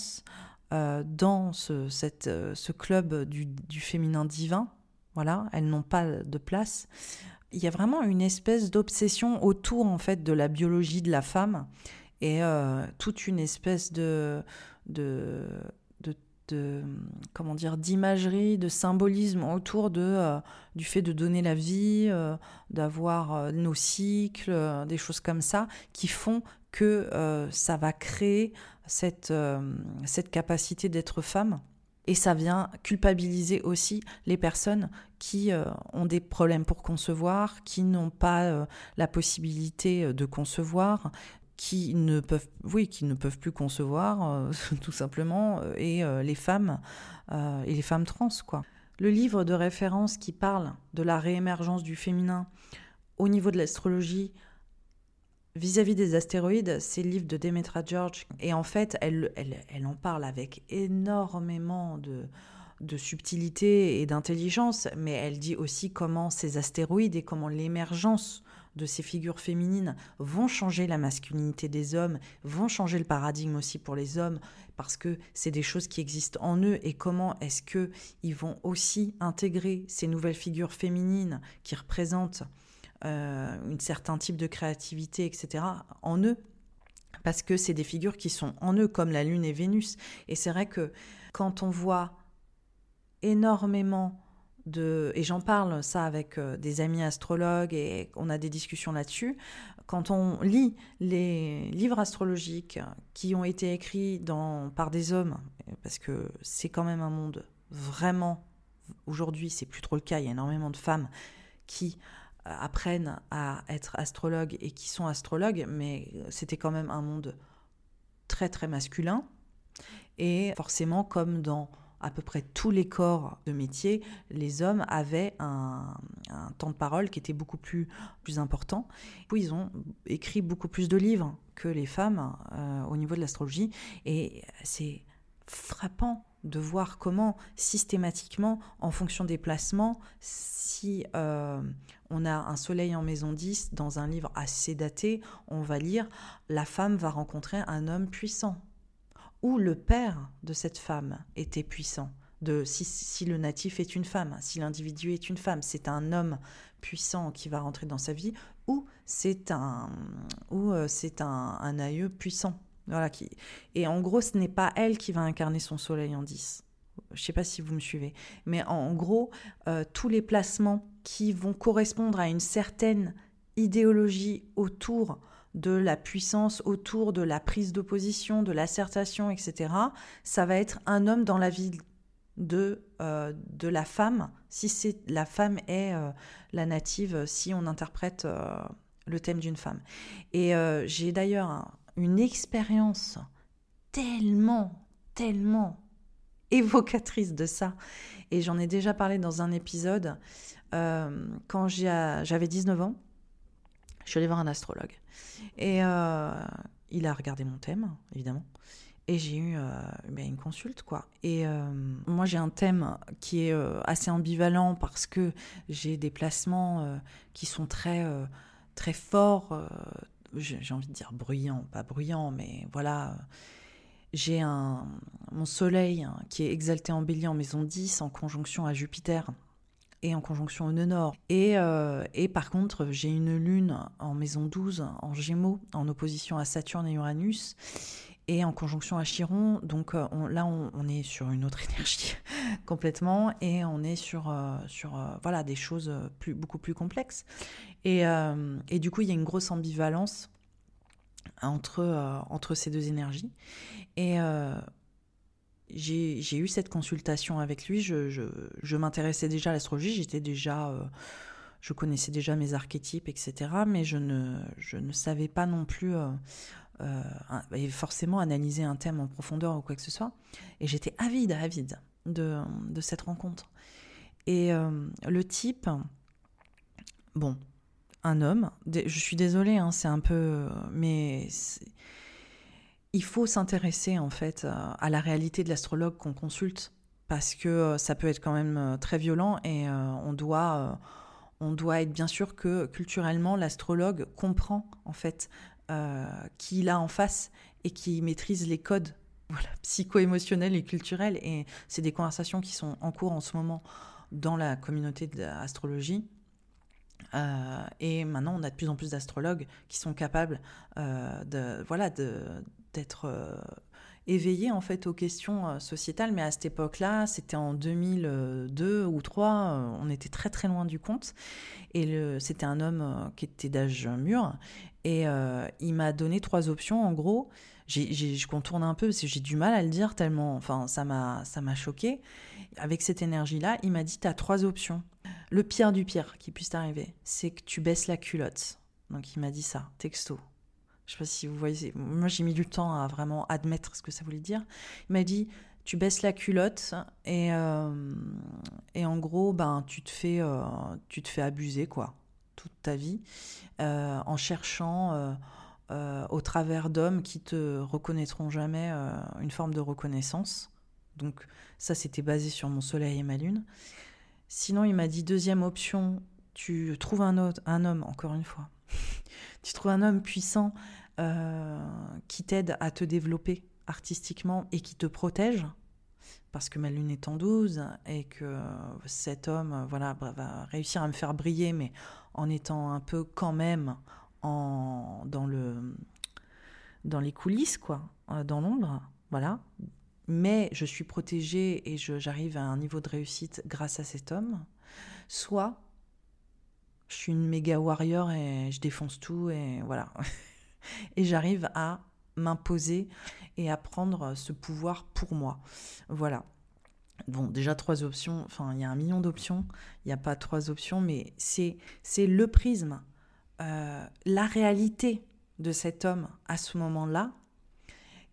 euh, dans ce, euh, club du, féminin divin. Voilà, elles n'ont pas de place. Il y a vraiment une espèce d'obsession autour en fait de la biologie de la femme et toute une espèce de de comment dire d'imagerie, de symbolisme autour de euh, du fait de donner la vie, euh, d'avoir euh, nos cycles, des choses comme ça qui font que ça va créer cette cette capacité d'être femme. Et ça vient culpabiliser aussi les personnes qui ont des problèmes pour concevoir, qui n'ont pas la possibilité de concevoir, qui ne peuvent, oui, qui ne peuvent plus concevoir, euh, tout simplement, euh, et euh, les femmes et les femmes trans, quoi. Le livre de référence qui parle de la réémergence du féminin au niveau de l'astrologie vis-à-vis des astéroïdes, c'est le livre de Demetra George. Et en fait, elle, elle, elle en parle avec énormément de, de subtilité et d'intelligence, mais elle dit aussi comment ces astéroïdes et comment l'émergence de ces figures féminines vont changer la masculinité des hommes, vont changer le paradigme aussi pour les hommes, parce que c'est des choses qui existent en eux, et comment est-ce que ils vont aussi intégrer ces nouvelles figures féminines qui représentent euh, un certain type de créativité, etc., en eux, parce que c'est des figures qui sont en eux, comme la Lune et Vénus. Et c'est vrai que quand on voit énormément et j'en parle ça avec euh, des amis astrologues et on a des discussions là-dessus, quand on lit les livres astrologiques qui ont été écrits par des hommes, parce que c'est quand même un monde vraiment, aujourd'hui c'est plus trop le cas, il y a énormément de femmes qui euh, apprennent à être astrologues et qui sont astrologues, mais c'était quand même un monde très très masculin. Et forcément, comme dans à peu près tous les corps de métier, les hommes avaient un, temps de parole qui était beaucoup plus, plus important. Ils ont écrit beaucoup plus de livres que les femmes euh, au niveau de l'astrologie. Et c'est frappant de voir comment systématiquement, en fonction des placements, si euh, on a un soleil en maison 10 dans un livre assez daté, on va lire La femme va rencontrer un homme puissant où le père de cette femme était puissant. De, si, le natif est une femme, si l'individu est une femme, c'est un homme puissant qui va rentrer dans sa vie, ou c'est un, ou euh, c'est un, un aïeux puissant. Voilà, qui... Et en gros, ce n'est pas elle qui va incarner son soleil en 10. Je ne sais pas si vous me suivez. Mais en gros, euh, tous les placements qui vont correspondre à une certaine idéologie autour de la puissance autour de la prise d'opposition, de l'assertion, etc., ça va être un homme dans la vie de, euh, de la femme, si c'est la femme est euh, la native, si on interprète euh, le thème d'une femme. Et j'ai d'ailleurs une expérience tellement, tellement évocatrice de ça, et j'en ai déjà parlé dans un épisode, quand j'avais 19 ans, je suis allée voir un astrologue. Et euh, il a regardé mon thème, évidemment. Et j'ai eu euh, ben, une consulte, quoi. Et euh, moi, j'ai un thème qui est assez ambivalent parce que j'ai des placements qui sont très, très forts. j'ai envie de dire bruyants, pas bruyants, mais voilà. J'ai un, mon soleil hein, qui est exalté en bélier en maison 10 en conjonction à Jupiter et en conjonction au nœud nord. Et, euh, et par contre, j'ai une lune en maison 12, en gémeaux, en opposition à Saturne et Uranus, et en conjonction à Chiron. Donc euh, là, on, est sur une autre énergie complètement, et on est sur, euh, sur voilà, des choses plus, beaucoup plus complexes. Et, et du coup, il y a une grosse ambivalence entre, entre ces deux énergies. Et j'ai eu cette consultation avec lui. Je, m'intéressais déjà à l'astrologie, j'étais déjà, euh, je connaissais déjà mes archétypes, etc. Mais je ne, savais pas non plus euh, euh, forcément analyser un thème en profondeur ou quoi que ce soit. Et j'étais avide, avide de, de, cette rencontre. Et le type, bon, un homme, je suis désolée, hein, c'est un peu, mais il faut s'intéresser en fait euh, à la réalité de l'astrologue qu'on consulte parce que euh, ça peut être quand même euh, très violent et on doit être bien sûr que culturellement l'astrologue comprend en fait qui il a en face et qui maîtrise les codes voilà, psycho-émotionnels et culturels. Et c'est des conversations qui sont en cours en ce moment dans la communauté de l'astrologie. Et maintenant, on a de plus en plus d'astrologues qui sont capables de, voilà, de, d'être euh, éveillé en fait aux questions euh, sociétales, mais à cette époque-là, c'était en 2002 ou 2003, euh, on était très très loin du compte. Et c'était un homme qui était d'âge mûr, et il m'a donné trois options. En gros, je contourne un peu parce que j'ai du mal à le dire tellement, enfin, ça m'a ça m'a choqué. Avec cette énergie-là, il m'a dit, tu as trois options. Le pire du pire qui puisse t'arriver, c'est que tu baisses la culotte. Donc il m'a dit ça, texto. Je sais pas si vous voyez. Moi, j'ai mis du temps à vraiment admettre ce que ça voulait dire. Il m'a dit tu baisses la culotte et, euh, et en gros, ben, tu, te fais, euh, tu te fais abuser, quoi, toute ta vie, euh, en cherchant au travers d'hommes qui te reconnaîtront jamais une forme de reconnaissance. Donc, ça, c'était basé sur mon soleil et ma lune. Sinon, il m'a dit deuxième option, tu trouves un, autre, un homme, encore une fois. tu trouves un homme puissant qui t'aide à te développer artistiquement et qui te protège, parce que ma lune est en 12 et que cet homme voilà, va réussir à me faire briller, mais en étant un peu quand même en, dans, le, dans les coulisses, quoi, euh, dans l'ombre, voilà. mais je suis protégée et j'arrive à un niveau de réussite grâce à cet homme, soit je suis une méga warrior et je défonce tout et voilà. et j'arrive à m'imposer et à prendre ce pouvoir pour moi. Voilà. Bon, déjà trois options, enfin il y a un million d'options, il n'y a pas trois options, mais c'est le prisme, euh, la réalité de cet homme à ce moment-là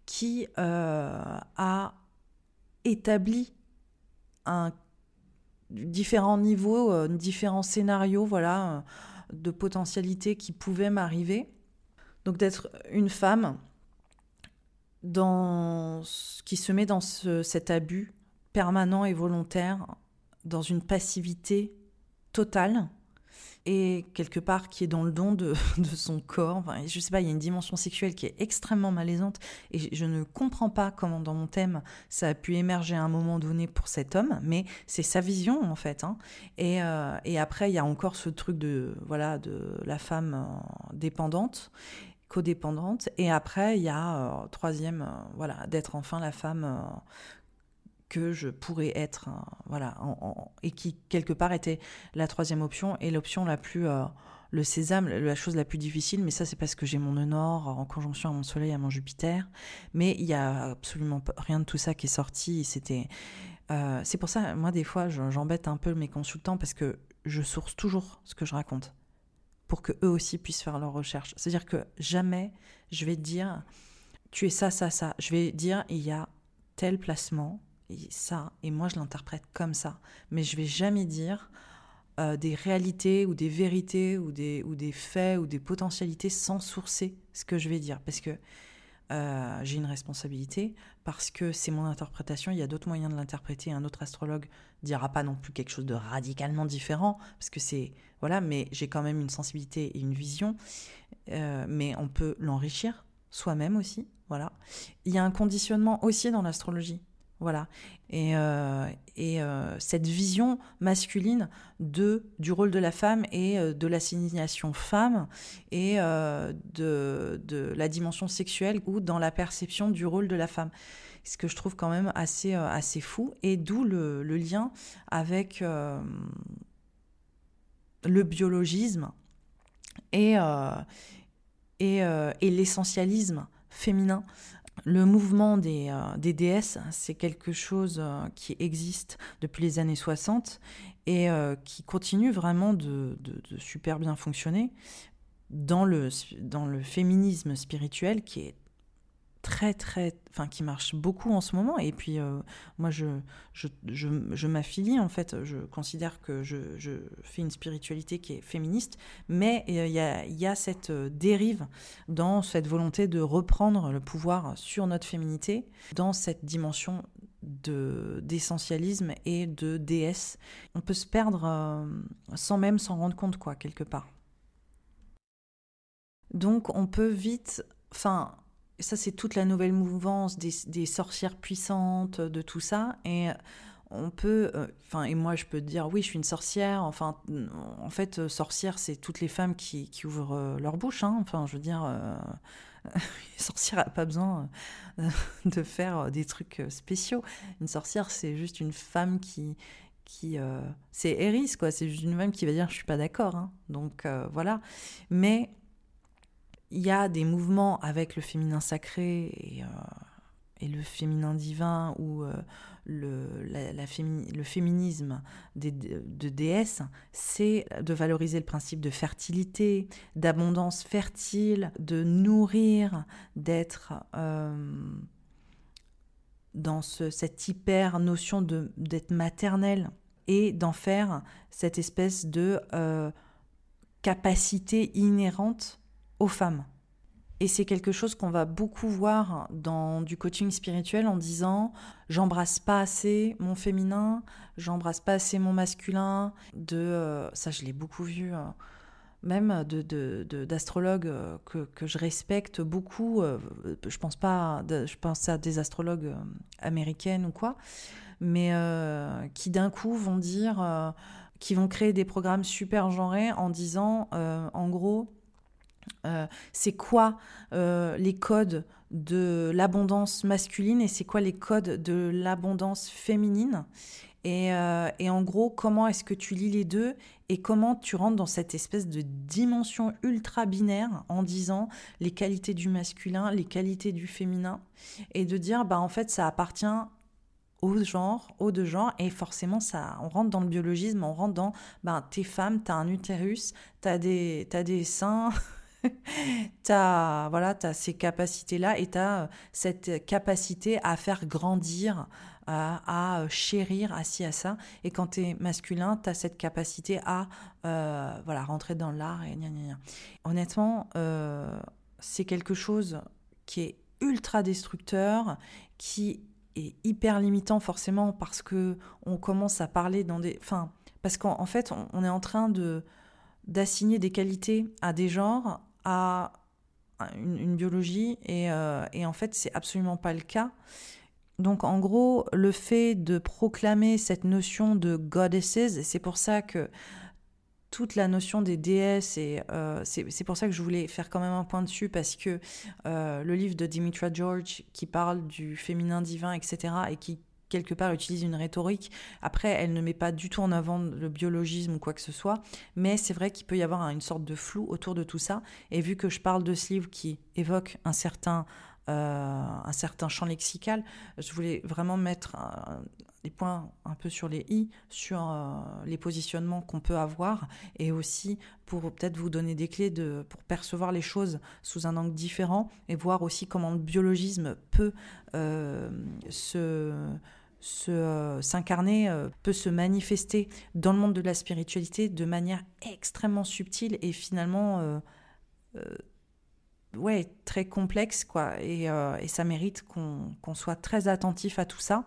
qui euh, a établi un différents niveaux, euh, différents scénarios, voilà, de potentialités qui pouvaient m'arriver. Donc d'être une femme dans qui se met dans cet abus permanent et volontaire, dans une passivité totale, et quelque part qui est dans le don de, son corps. Enfin, je sais pas, il y a une dimension sexuelle qui est extrêmement malaisante et je ne comprends pas comment dans mon thème ça a pu émerger à un moment donné pour cet homme, mais c'est sa vision en fait. Hein. Et, euh, et, après, il y a encore ce truc de voilà de la femme euh, dépendante codépendante et après il y a euh, troisième voilà d'être enfin la femme que je pourrais être, voilà, et qui quelque part était la troisième option et l'option la plus, euh, le sésame, la chose la plus difficile, mais ça c'est parce que j'ai mon nord en conjonction à mon soleil, à mon Jupiter, mais il y a absolument rien de tout ça qui est sorti, c'était, euh, c'est pour ça, moi des fois j'embête un peu mes consultants parce que je source toujours ce que je raconte pour que eux aussi puissent faire leurs recherches. C'est-à-dire que jamais je vais dire tu es ça, ça, ça. Je vais dire il y a tel placement, et ça, et moi je l'interprète comme ça. Mais je vais jamais dire euh, des réalités ou des vérités ou des, ou des faits ou des potentialités sans sourcer ce que je vais dire. Parce que euh, j'ai une responsabilité, parce que c'est mon interprétation, il y a d'autres moyens de l'interpréter. Un autre astrologue dira pas non plus quelque chose de radicalement différent, parce que c'est. Voilà, mais j'ai quand même une sensibilité et une vision. Euh, mais on peut l'enrichir soi-même aussi. Voilà. Il y a un conditionnement aussi dans l'astrologie. Voilà. Et, euh, et euh, cette vision masculine de, du rôle de la femme et de l'assignation femme et de, de, la dimension sexuelle ou dans la perception du rôle de la femme. Ce que je trouve quand même assez, assez fou. Et d'où le, lien avec le biologisme et, et, et l'essentialisme féminin le mouvement des, euh, des déesses, c'est quelque chose euh, qui existe depuis les années 60 et euh, qui continue vraiment de, de, super bien fonctionner dans le, dans le féminisme spirituel qui est très très enfin qui marche beaucoup en ce moment. Et puis euh, moi je je, je, je m'affilie en fait. Je considère que je, je, fais une spiritualité qui est féministe. Mais il y a, y a cette euh, dérive dans cette volonté de reprendre le pouvoir sur notre féminité dans cette dimension de d'essentialisme et de déesse. On peut se perdre euh, sans même s'en rendre compte quoi quelque part. Donc on peut vite enfin ça, c'est toute la nouvelle mouvance des, sorcières puissantes, de tout ça. Et on peut, euh, enfin, et moi, je peux dire, oui, je suis une sorcière. Enfin, en fait, euh, sorcière, c'est toutes les femmes qui, ouvrent euh, leur bouche. Hein. Enfin, je veux dire, une sorcière n'a pas besoin de faire des trucs spéciaux. Une sorcière, c'est juste une femme qui, qui c'est Eris quoi c'est juste une femme qui va dire je suis pas d'accord hein. donc voilà mais il y a des mouvements avec le féminin sacré et, euh, le féminin divin ou euh, le, le, féminisme des, de déesses, c'est de valoriser le principe de fertilité, d'abondance fertile, de nourrir, d'être euh, dans cette hyper notion d'être maternelle et d'en faire cette espèce de capacité inhérente aux femmes. Et c'est quelque chose qu'on va beaucoup voir dans du coaching spirituel en disant j'embrasse pas assez mon féminin, j'embrasse pas assez mon masculin. De euh, ça, je l'ai beaucoup vu, euh, même de, d'astrologues euh, que, je respecte beaucoup. je pense pas, je pense à des astrologues américaines ou quoi, mais qui d'un coup vont dire, qui vont créer des programmes super genrés en disant, en gros, c'est quoi les codes de l'abondance masculine et c'est quoi les codes de l'abondance féminine? Et, et, en gros, comment est-ce que tu lis les deux et comment tu rentres dans cette espèce de dimension ultra binaire en disant les qualités du masculin, les qualités du féminin, et de dire, bah en fait, ça appartient au genre, aux deux genres, et forcément, ça, on rentre dans le biologisme, on rentre dans, ben, t'es femme, t'as un utérus, t'as des, as des seins, t'as voilà, as ces capacités-là, et t'as euh, cette capacité à faire grandir à, chérir, à ci, à ça. Et quand tu es masculin, tu as cette capacité à euh, voilà, rentrer dans l'art et gna, gna, gna. Honnêtement, euh, c'est quelque chose qui est ultra destructeur, qui est hyper limitant forcément parce que on commence à parler dans des... Enfin, parce qu'en fait, on, est en train de d'assigner des qualités à des genres, une, biologie, et, euh, et en fait, c'est absolument pas le cas. Donc en gros, le fait de proclamer cette notion de goddesses, c'est pour ça que toute la notion des déesses, et euh, c'est pour ça que je voulais faire quand même un point dessus, parce que euh, le livre de Dimitra George, qui parle du féminin divin, etc., et qui quelque part utilise une rhétorique. Après, elle ne met pas du tout en avant le biologisme ou quoi que ce soit, mais c'est vrai qu'il peut y avoir une sorte de flou autour de tout ça. Et vu que je parle de ce livre qui évoque un certain euh, un certain champ lexical. Je voulais vraiment mettre des points un peu sur les i, sur euh, les positionnements qu'on peut avoir, et aussi pour peut-être vous donner des clés de, pour percevoir les choses sous un angle différent, et voir aussi comment le biologisme peut euh, se s'incarner, peut se manifester dans le monde de la spiritualité de manière extrêmement subtile et finalement ouais, très complexe, quoi. Et, euh, et ça mérite qu'on soit très attentif à tout ça.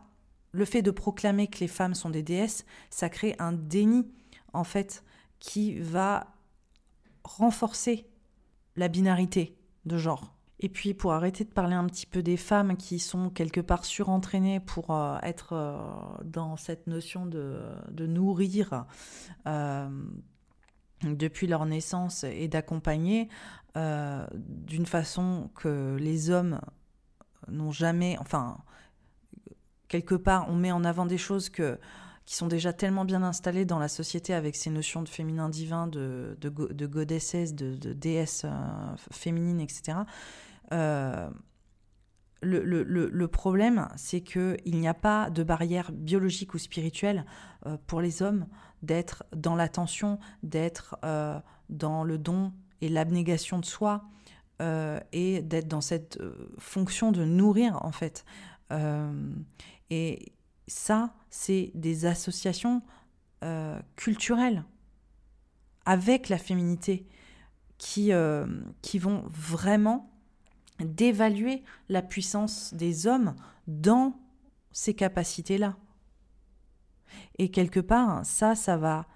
Le fait de proclamer que les femmes sont des déesses, ça crée un déni, en fait, qui va renforcer la binarité de genre. Et puis pour arrêter de parler un petit peu des femmes qui sont quelque part surentraînées pour euh, être euh, dans cette notion de, nourrir depuis leur naissance et d'accompagner euh, d'une façon que les hommes n'ont jamais, enfin, quelque part, on met en avant des choses qui sont déjà tellement bien installées dans la société avec ces notions de féminin divin, de, de, de goddesses, de, déesses euh, féminines, etc. Euh, le, problème, c'est qu'il n'y a pas de barrière biologique ou spirituelle pour les hommes d'être dans l'attention, d'être dans le don et l'abnégation de soi euh, et d'être dans cette euh, fonction de nourrir en fait. Euh, et ça, c'est des associations culturelles avec la féminité qui, qui vont vraiment dévaluer la puissance des hommes dans ces capacités-là. Et quelque part, ça, ça va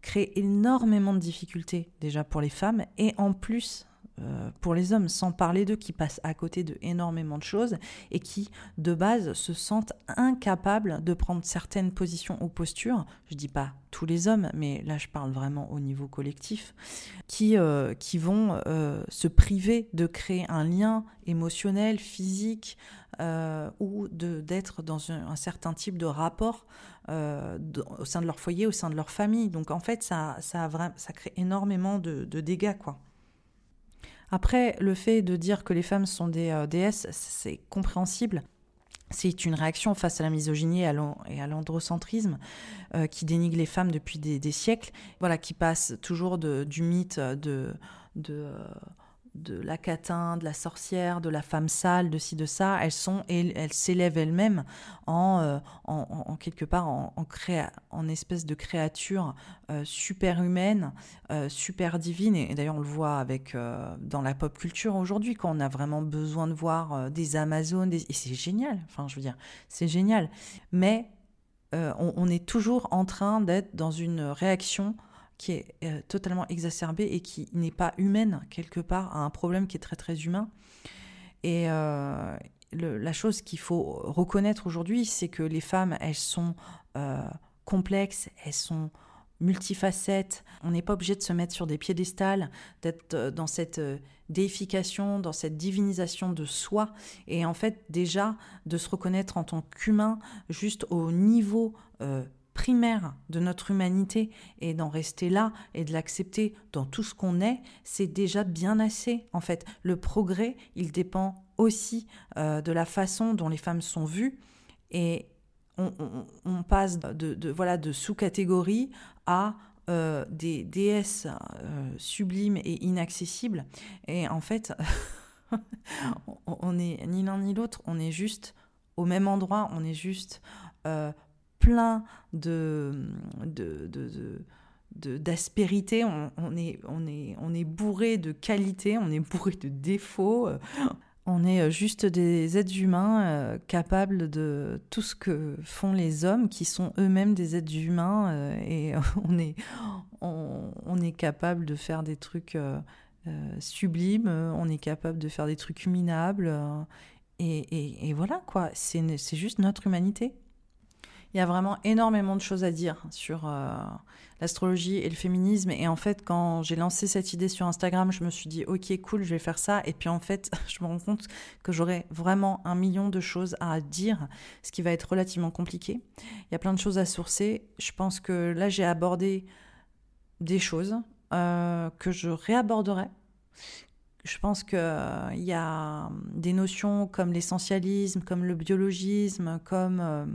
crée énormément de difficultés déjà pour les femmes et en plus euh, pour les hommes, sans parler d'eux qui passent à côté de énormément de choses et qui, de base, se sentent incapables de prendre certaines positions ou postures. Je dis pas tous les hommes, mais là je parle vraiment au niveau collectif, qui, euh, qui vont euh, se priver de créer un lien émotionnel, physique, ou d'être dans un, certain type de rapport au sein de leur foyer, au sein de leur famille. Donc en fait, ça, ça, ça crée énormément de, de dégâts, quoi. Après, le fait de dire que les femmes sont des euh, déesses, c'est compréhensible. C'est une réaction face à la misogynie et à l'androcentrisme euh, qui dénigre les femmes depuis des, siècles, voilà, qui passe toujours du mythe de, de la catin, de la sorcière, de la femme sale, de ci, de ça, elles sont, elles s'élèvent elles-mêmes en, euh, en, quelque part, en, en, espèce de créature euh, super humaine, euh, super divine. Et, d'ailleurs, on le voit avec dans la pop culture aujourd'hui, quand on a vraiment besoin de voir des Amazones, et c'est génial. Enfin, je veux dire, c'est génial. Mais on, est toujours en train d'être dans une réaction qui est euh, totalement exacerbée et qui n'est pas humaine quelque part, à un problème qui est très très humain. Et euh, la chose qu'il faut reconnaître aujourd'hui, c'est que les femmes, elles sont euh, complexes, elles sont multifacette. On n'est pas obligé de se mettre sur des piédestals, d'être dans cette déification, dans cette divinisation de soi. Et en fait, déjà, de se reconnaître en tant qu'humain, juste au niveau euh, primaire de notre humanité, et d'en rester là, et de l'accepter dans tout ce qu'on est, c'est déjà bien assez. En fait, le progrès, il dépend aussi de la façon dont les femmes sont vues. Et on, passe de, voilà, de sous-catégories à euh, des déesses euh, sublimes et inaccessibles. Et en fait, on est ni l'un ni l'autre, on est juste au même endroit, on est juste euh, plein de, d'aspérité, on, est, on, est, on est bourré de qualité, on est bourré de défauts. On est euh, juste des êtres humains euh, capables de tout ce que font les hommes, qui sont eux-mêmes des êtres humains, euh, et on est, on, est capable de faire des trucs sublimes, on est capable de faire des trucs minables, et, et voilà quoi, c'est juste notre humanité. Il y a vraiment énormément de choses à dire sur euh, l'astrologie et le féminisme. Et en fait, quand j'ai lancé cette idée sur Instagram, je me suis dit, ok, cool, je vais faire ça. Et puis en fait, je me rends compte que j'aurai vraiment un million de choses à dire, ce qui va être relativement compliqué. Il y a plein de choses à sourcer. Je pense que là, j'ai abordé des choses euh, que je réaborderai. Je pense qu'il euh, y a des notions comme l'essentialisme, comme le biologisme, comme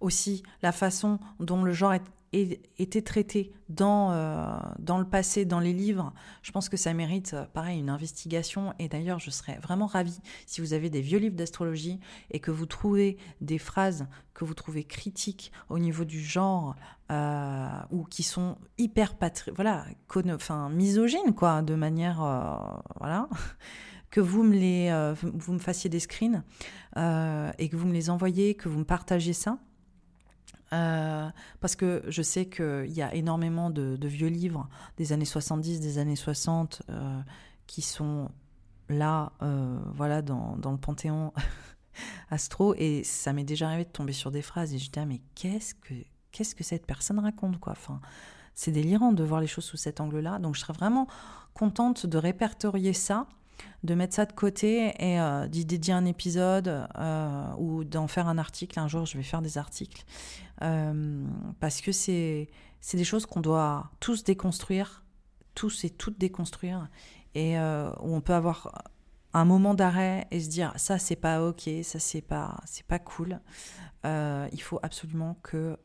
aussi la façon dont le genre était traité dans, euh, dans le passé, dans les livres, je pense que ça mérite, euh, pareil, une investigation. Et d'ailleurs, je serais vraiment ravie si vous avez des vieux livres d'astrologie et que vous trouvez des phrases que vous trouvez critiques au niveau du genre euh, ou qui sont hyper patri voilà, enfin, misogynes, quoi, de manière. voilà que vous me les vous me fassiez des screens et que vous me les envoyez, que vous me partagez ça. Euh, parce que je sais qu'il y a énormément de, vieux livres des années 70, des années 60 euh, qui sont là, euh, voilà, dans, dans, le panthéon astro. Et ça m'est déjà arrivé de tomber sur des phrases et je dis, ah, mais qu'est-ce que, qu'est-ce que cette personne raconte, quoi? Enfin, C'est délirant de voir les choses sous cet angle-là. Donc je serais vraiment contente de répertorier ça de mettre ça de côté et euh, d'y dédier un épisode euh, ou d'en faire un article. Un jour, je vais faire des articles. Euh, parce que c'est des choses qu'on doit tous déconstruire, tous et toutes déconstruire, et où on peut avoir un moment d'arrêt et se dire ça c'est pas ok, ça c'est pas c'est pas cool. il faut absolument que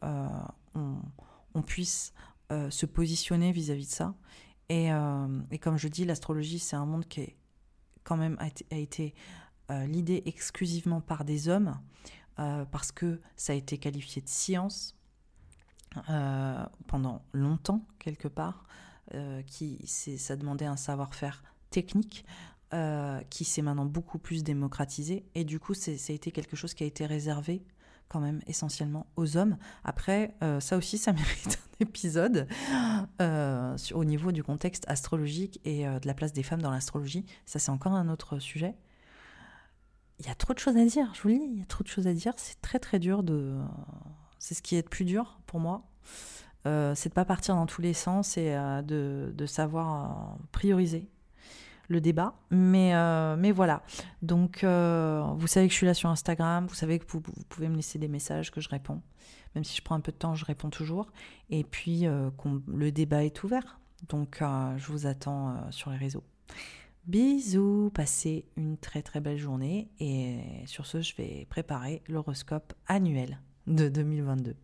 on, puisse se positionner vis-à-vis de ça. Et, et, comme je dis, l'astrologie c'est un monde qui est quand même a, été euh, l'idée exclusivement par des hommes, euh, parce que ça a été qualifié de science euh, pendant longtemps, quelque part, qui ça demandait un savoir-faire technique. qui s'est maintenant beaucoup plus démocratisé et du coup ça a été quelque chose qui a été réservé quand même essentiellement aux hommes. Après, euh, ça aussi, ça mérite un épisode euh, au niveau du contexte astrologique et euh, de la place des femmes dans l'astrologie. Ça, c'est encore un autre sujet. Il y a trop de choses à dire, je vous le dis, il y a trop de choses à dire. C'est très très dur de... C'est ce qui est le plus dur pour moi. c'est de pas partir dans tous les sens et de, savoir prioriser le débat. Mais, euh, voilà. Donc, euh, vous savez que je suis là sur Instagram. Vous savez que vous, pouvez me laisser des messages que je réponds. Même si je prends un peu de temps, je réponds toujours. Et puis, euh, le débat est ouvert. Donc, je vous attends sur les réseaux. Bisous, passez une très très belle journée et sur ce, je vais préparer l'horoscope annuel de 2022.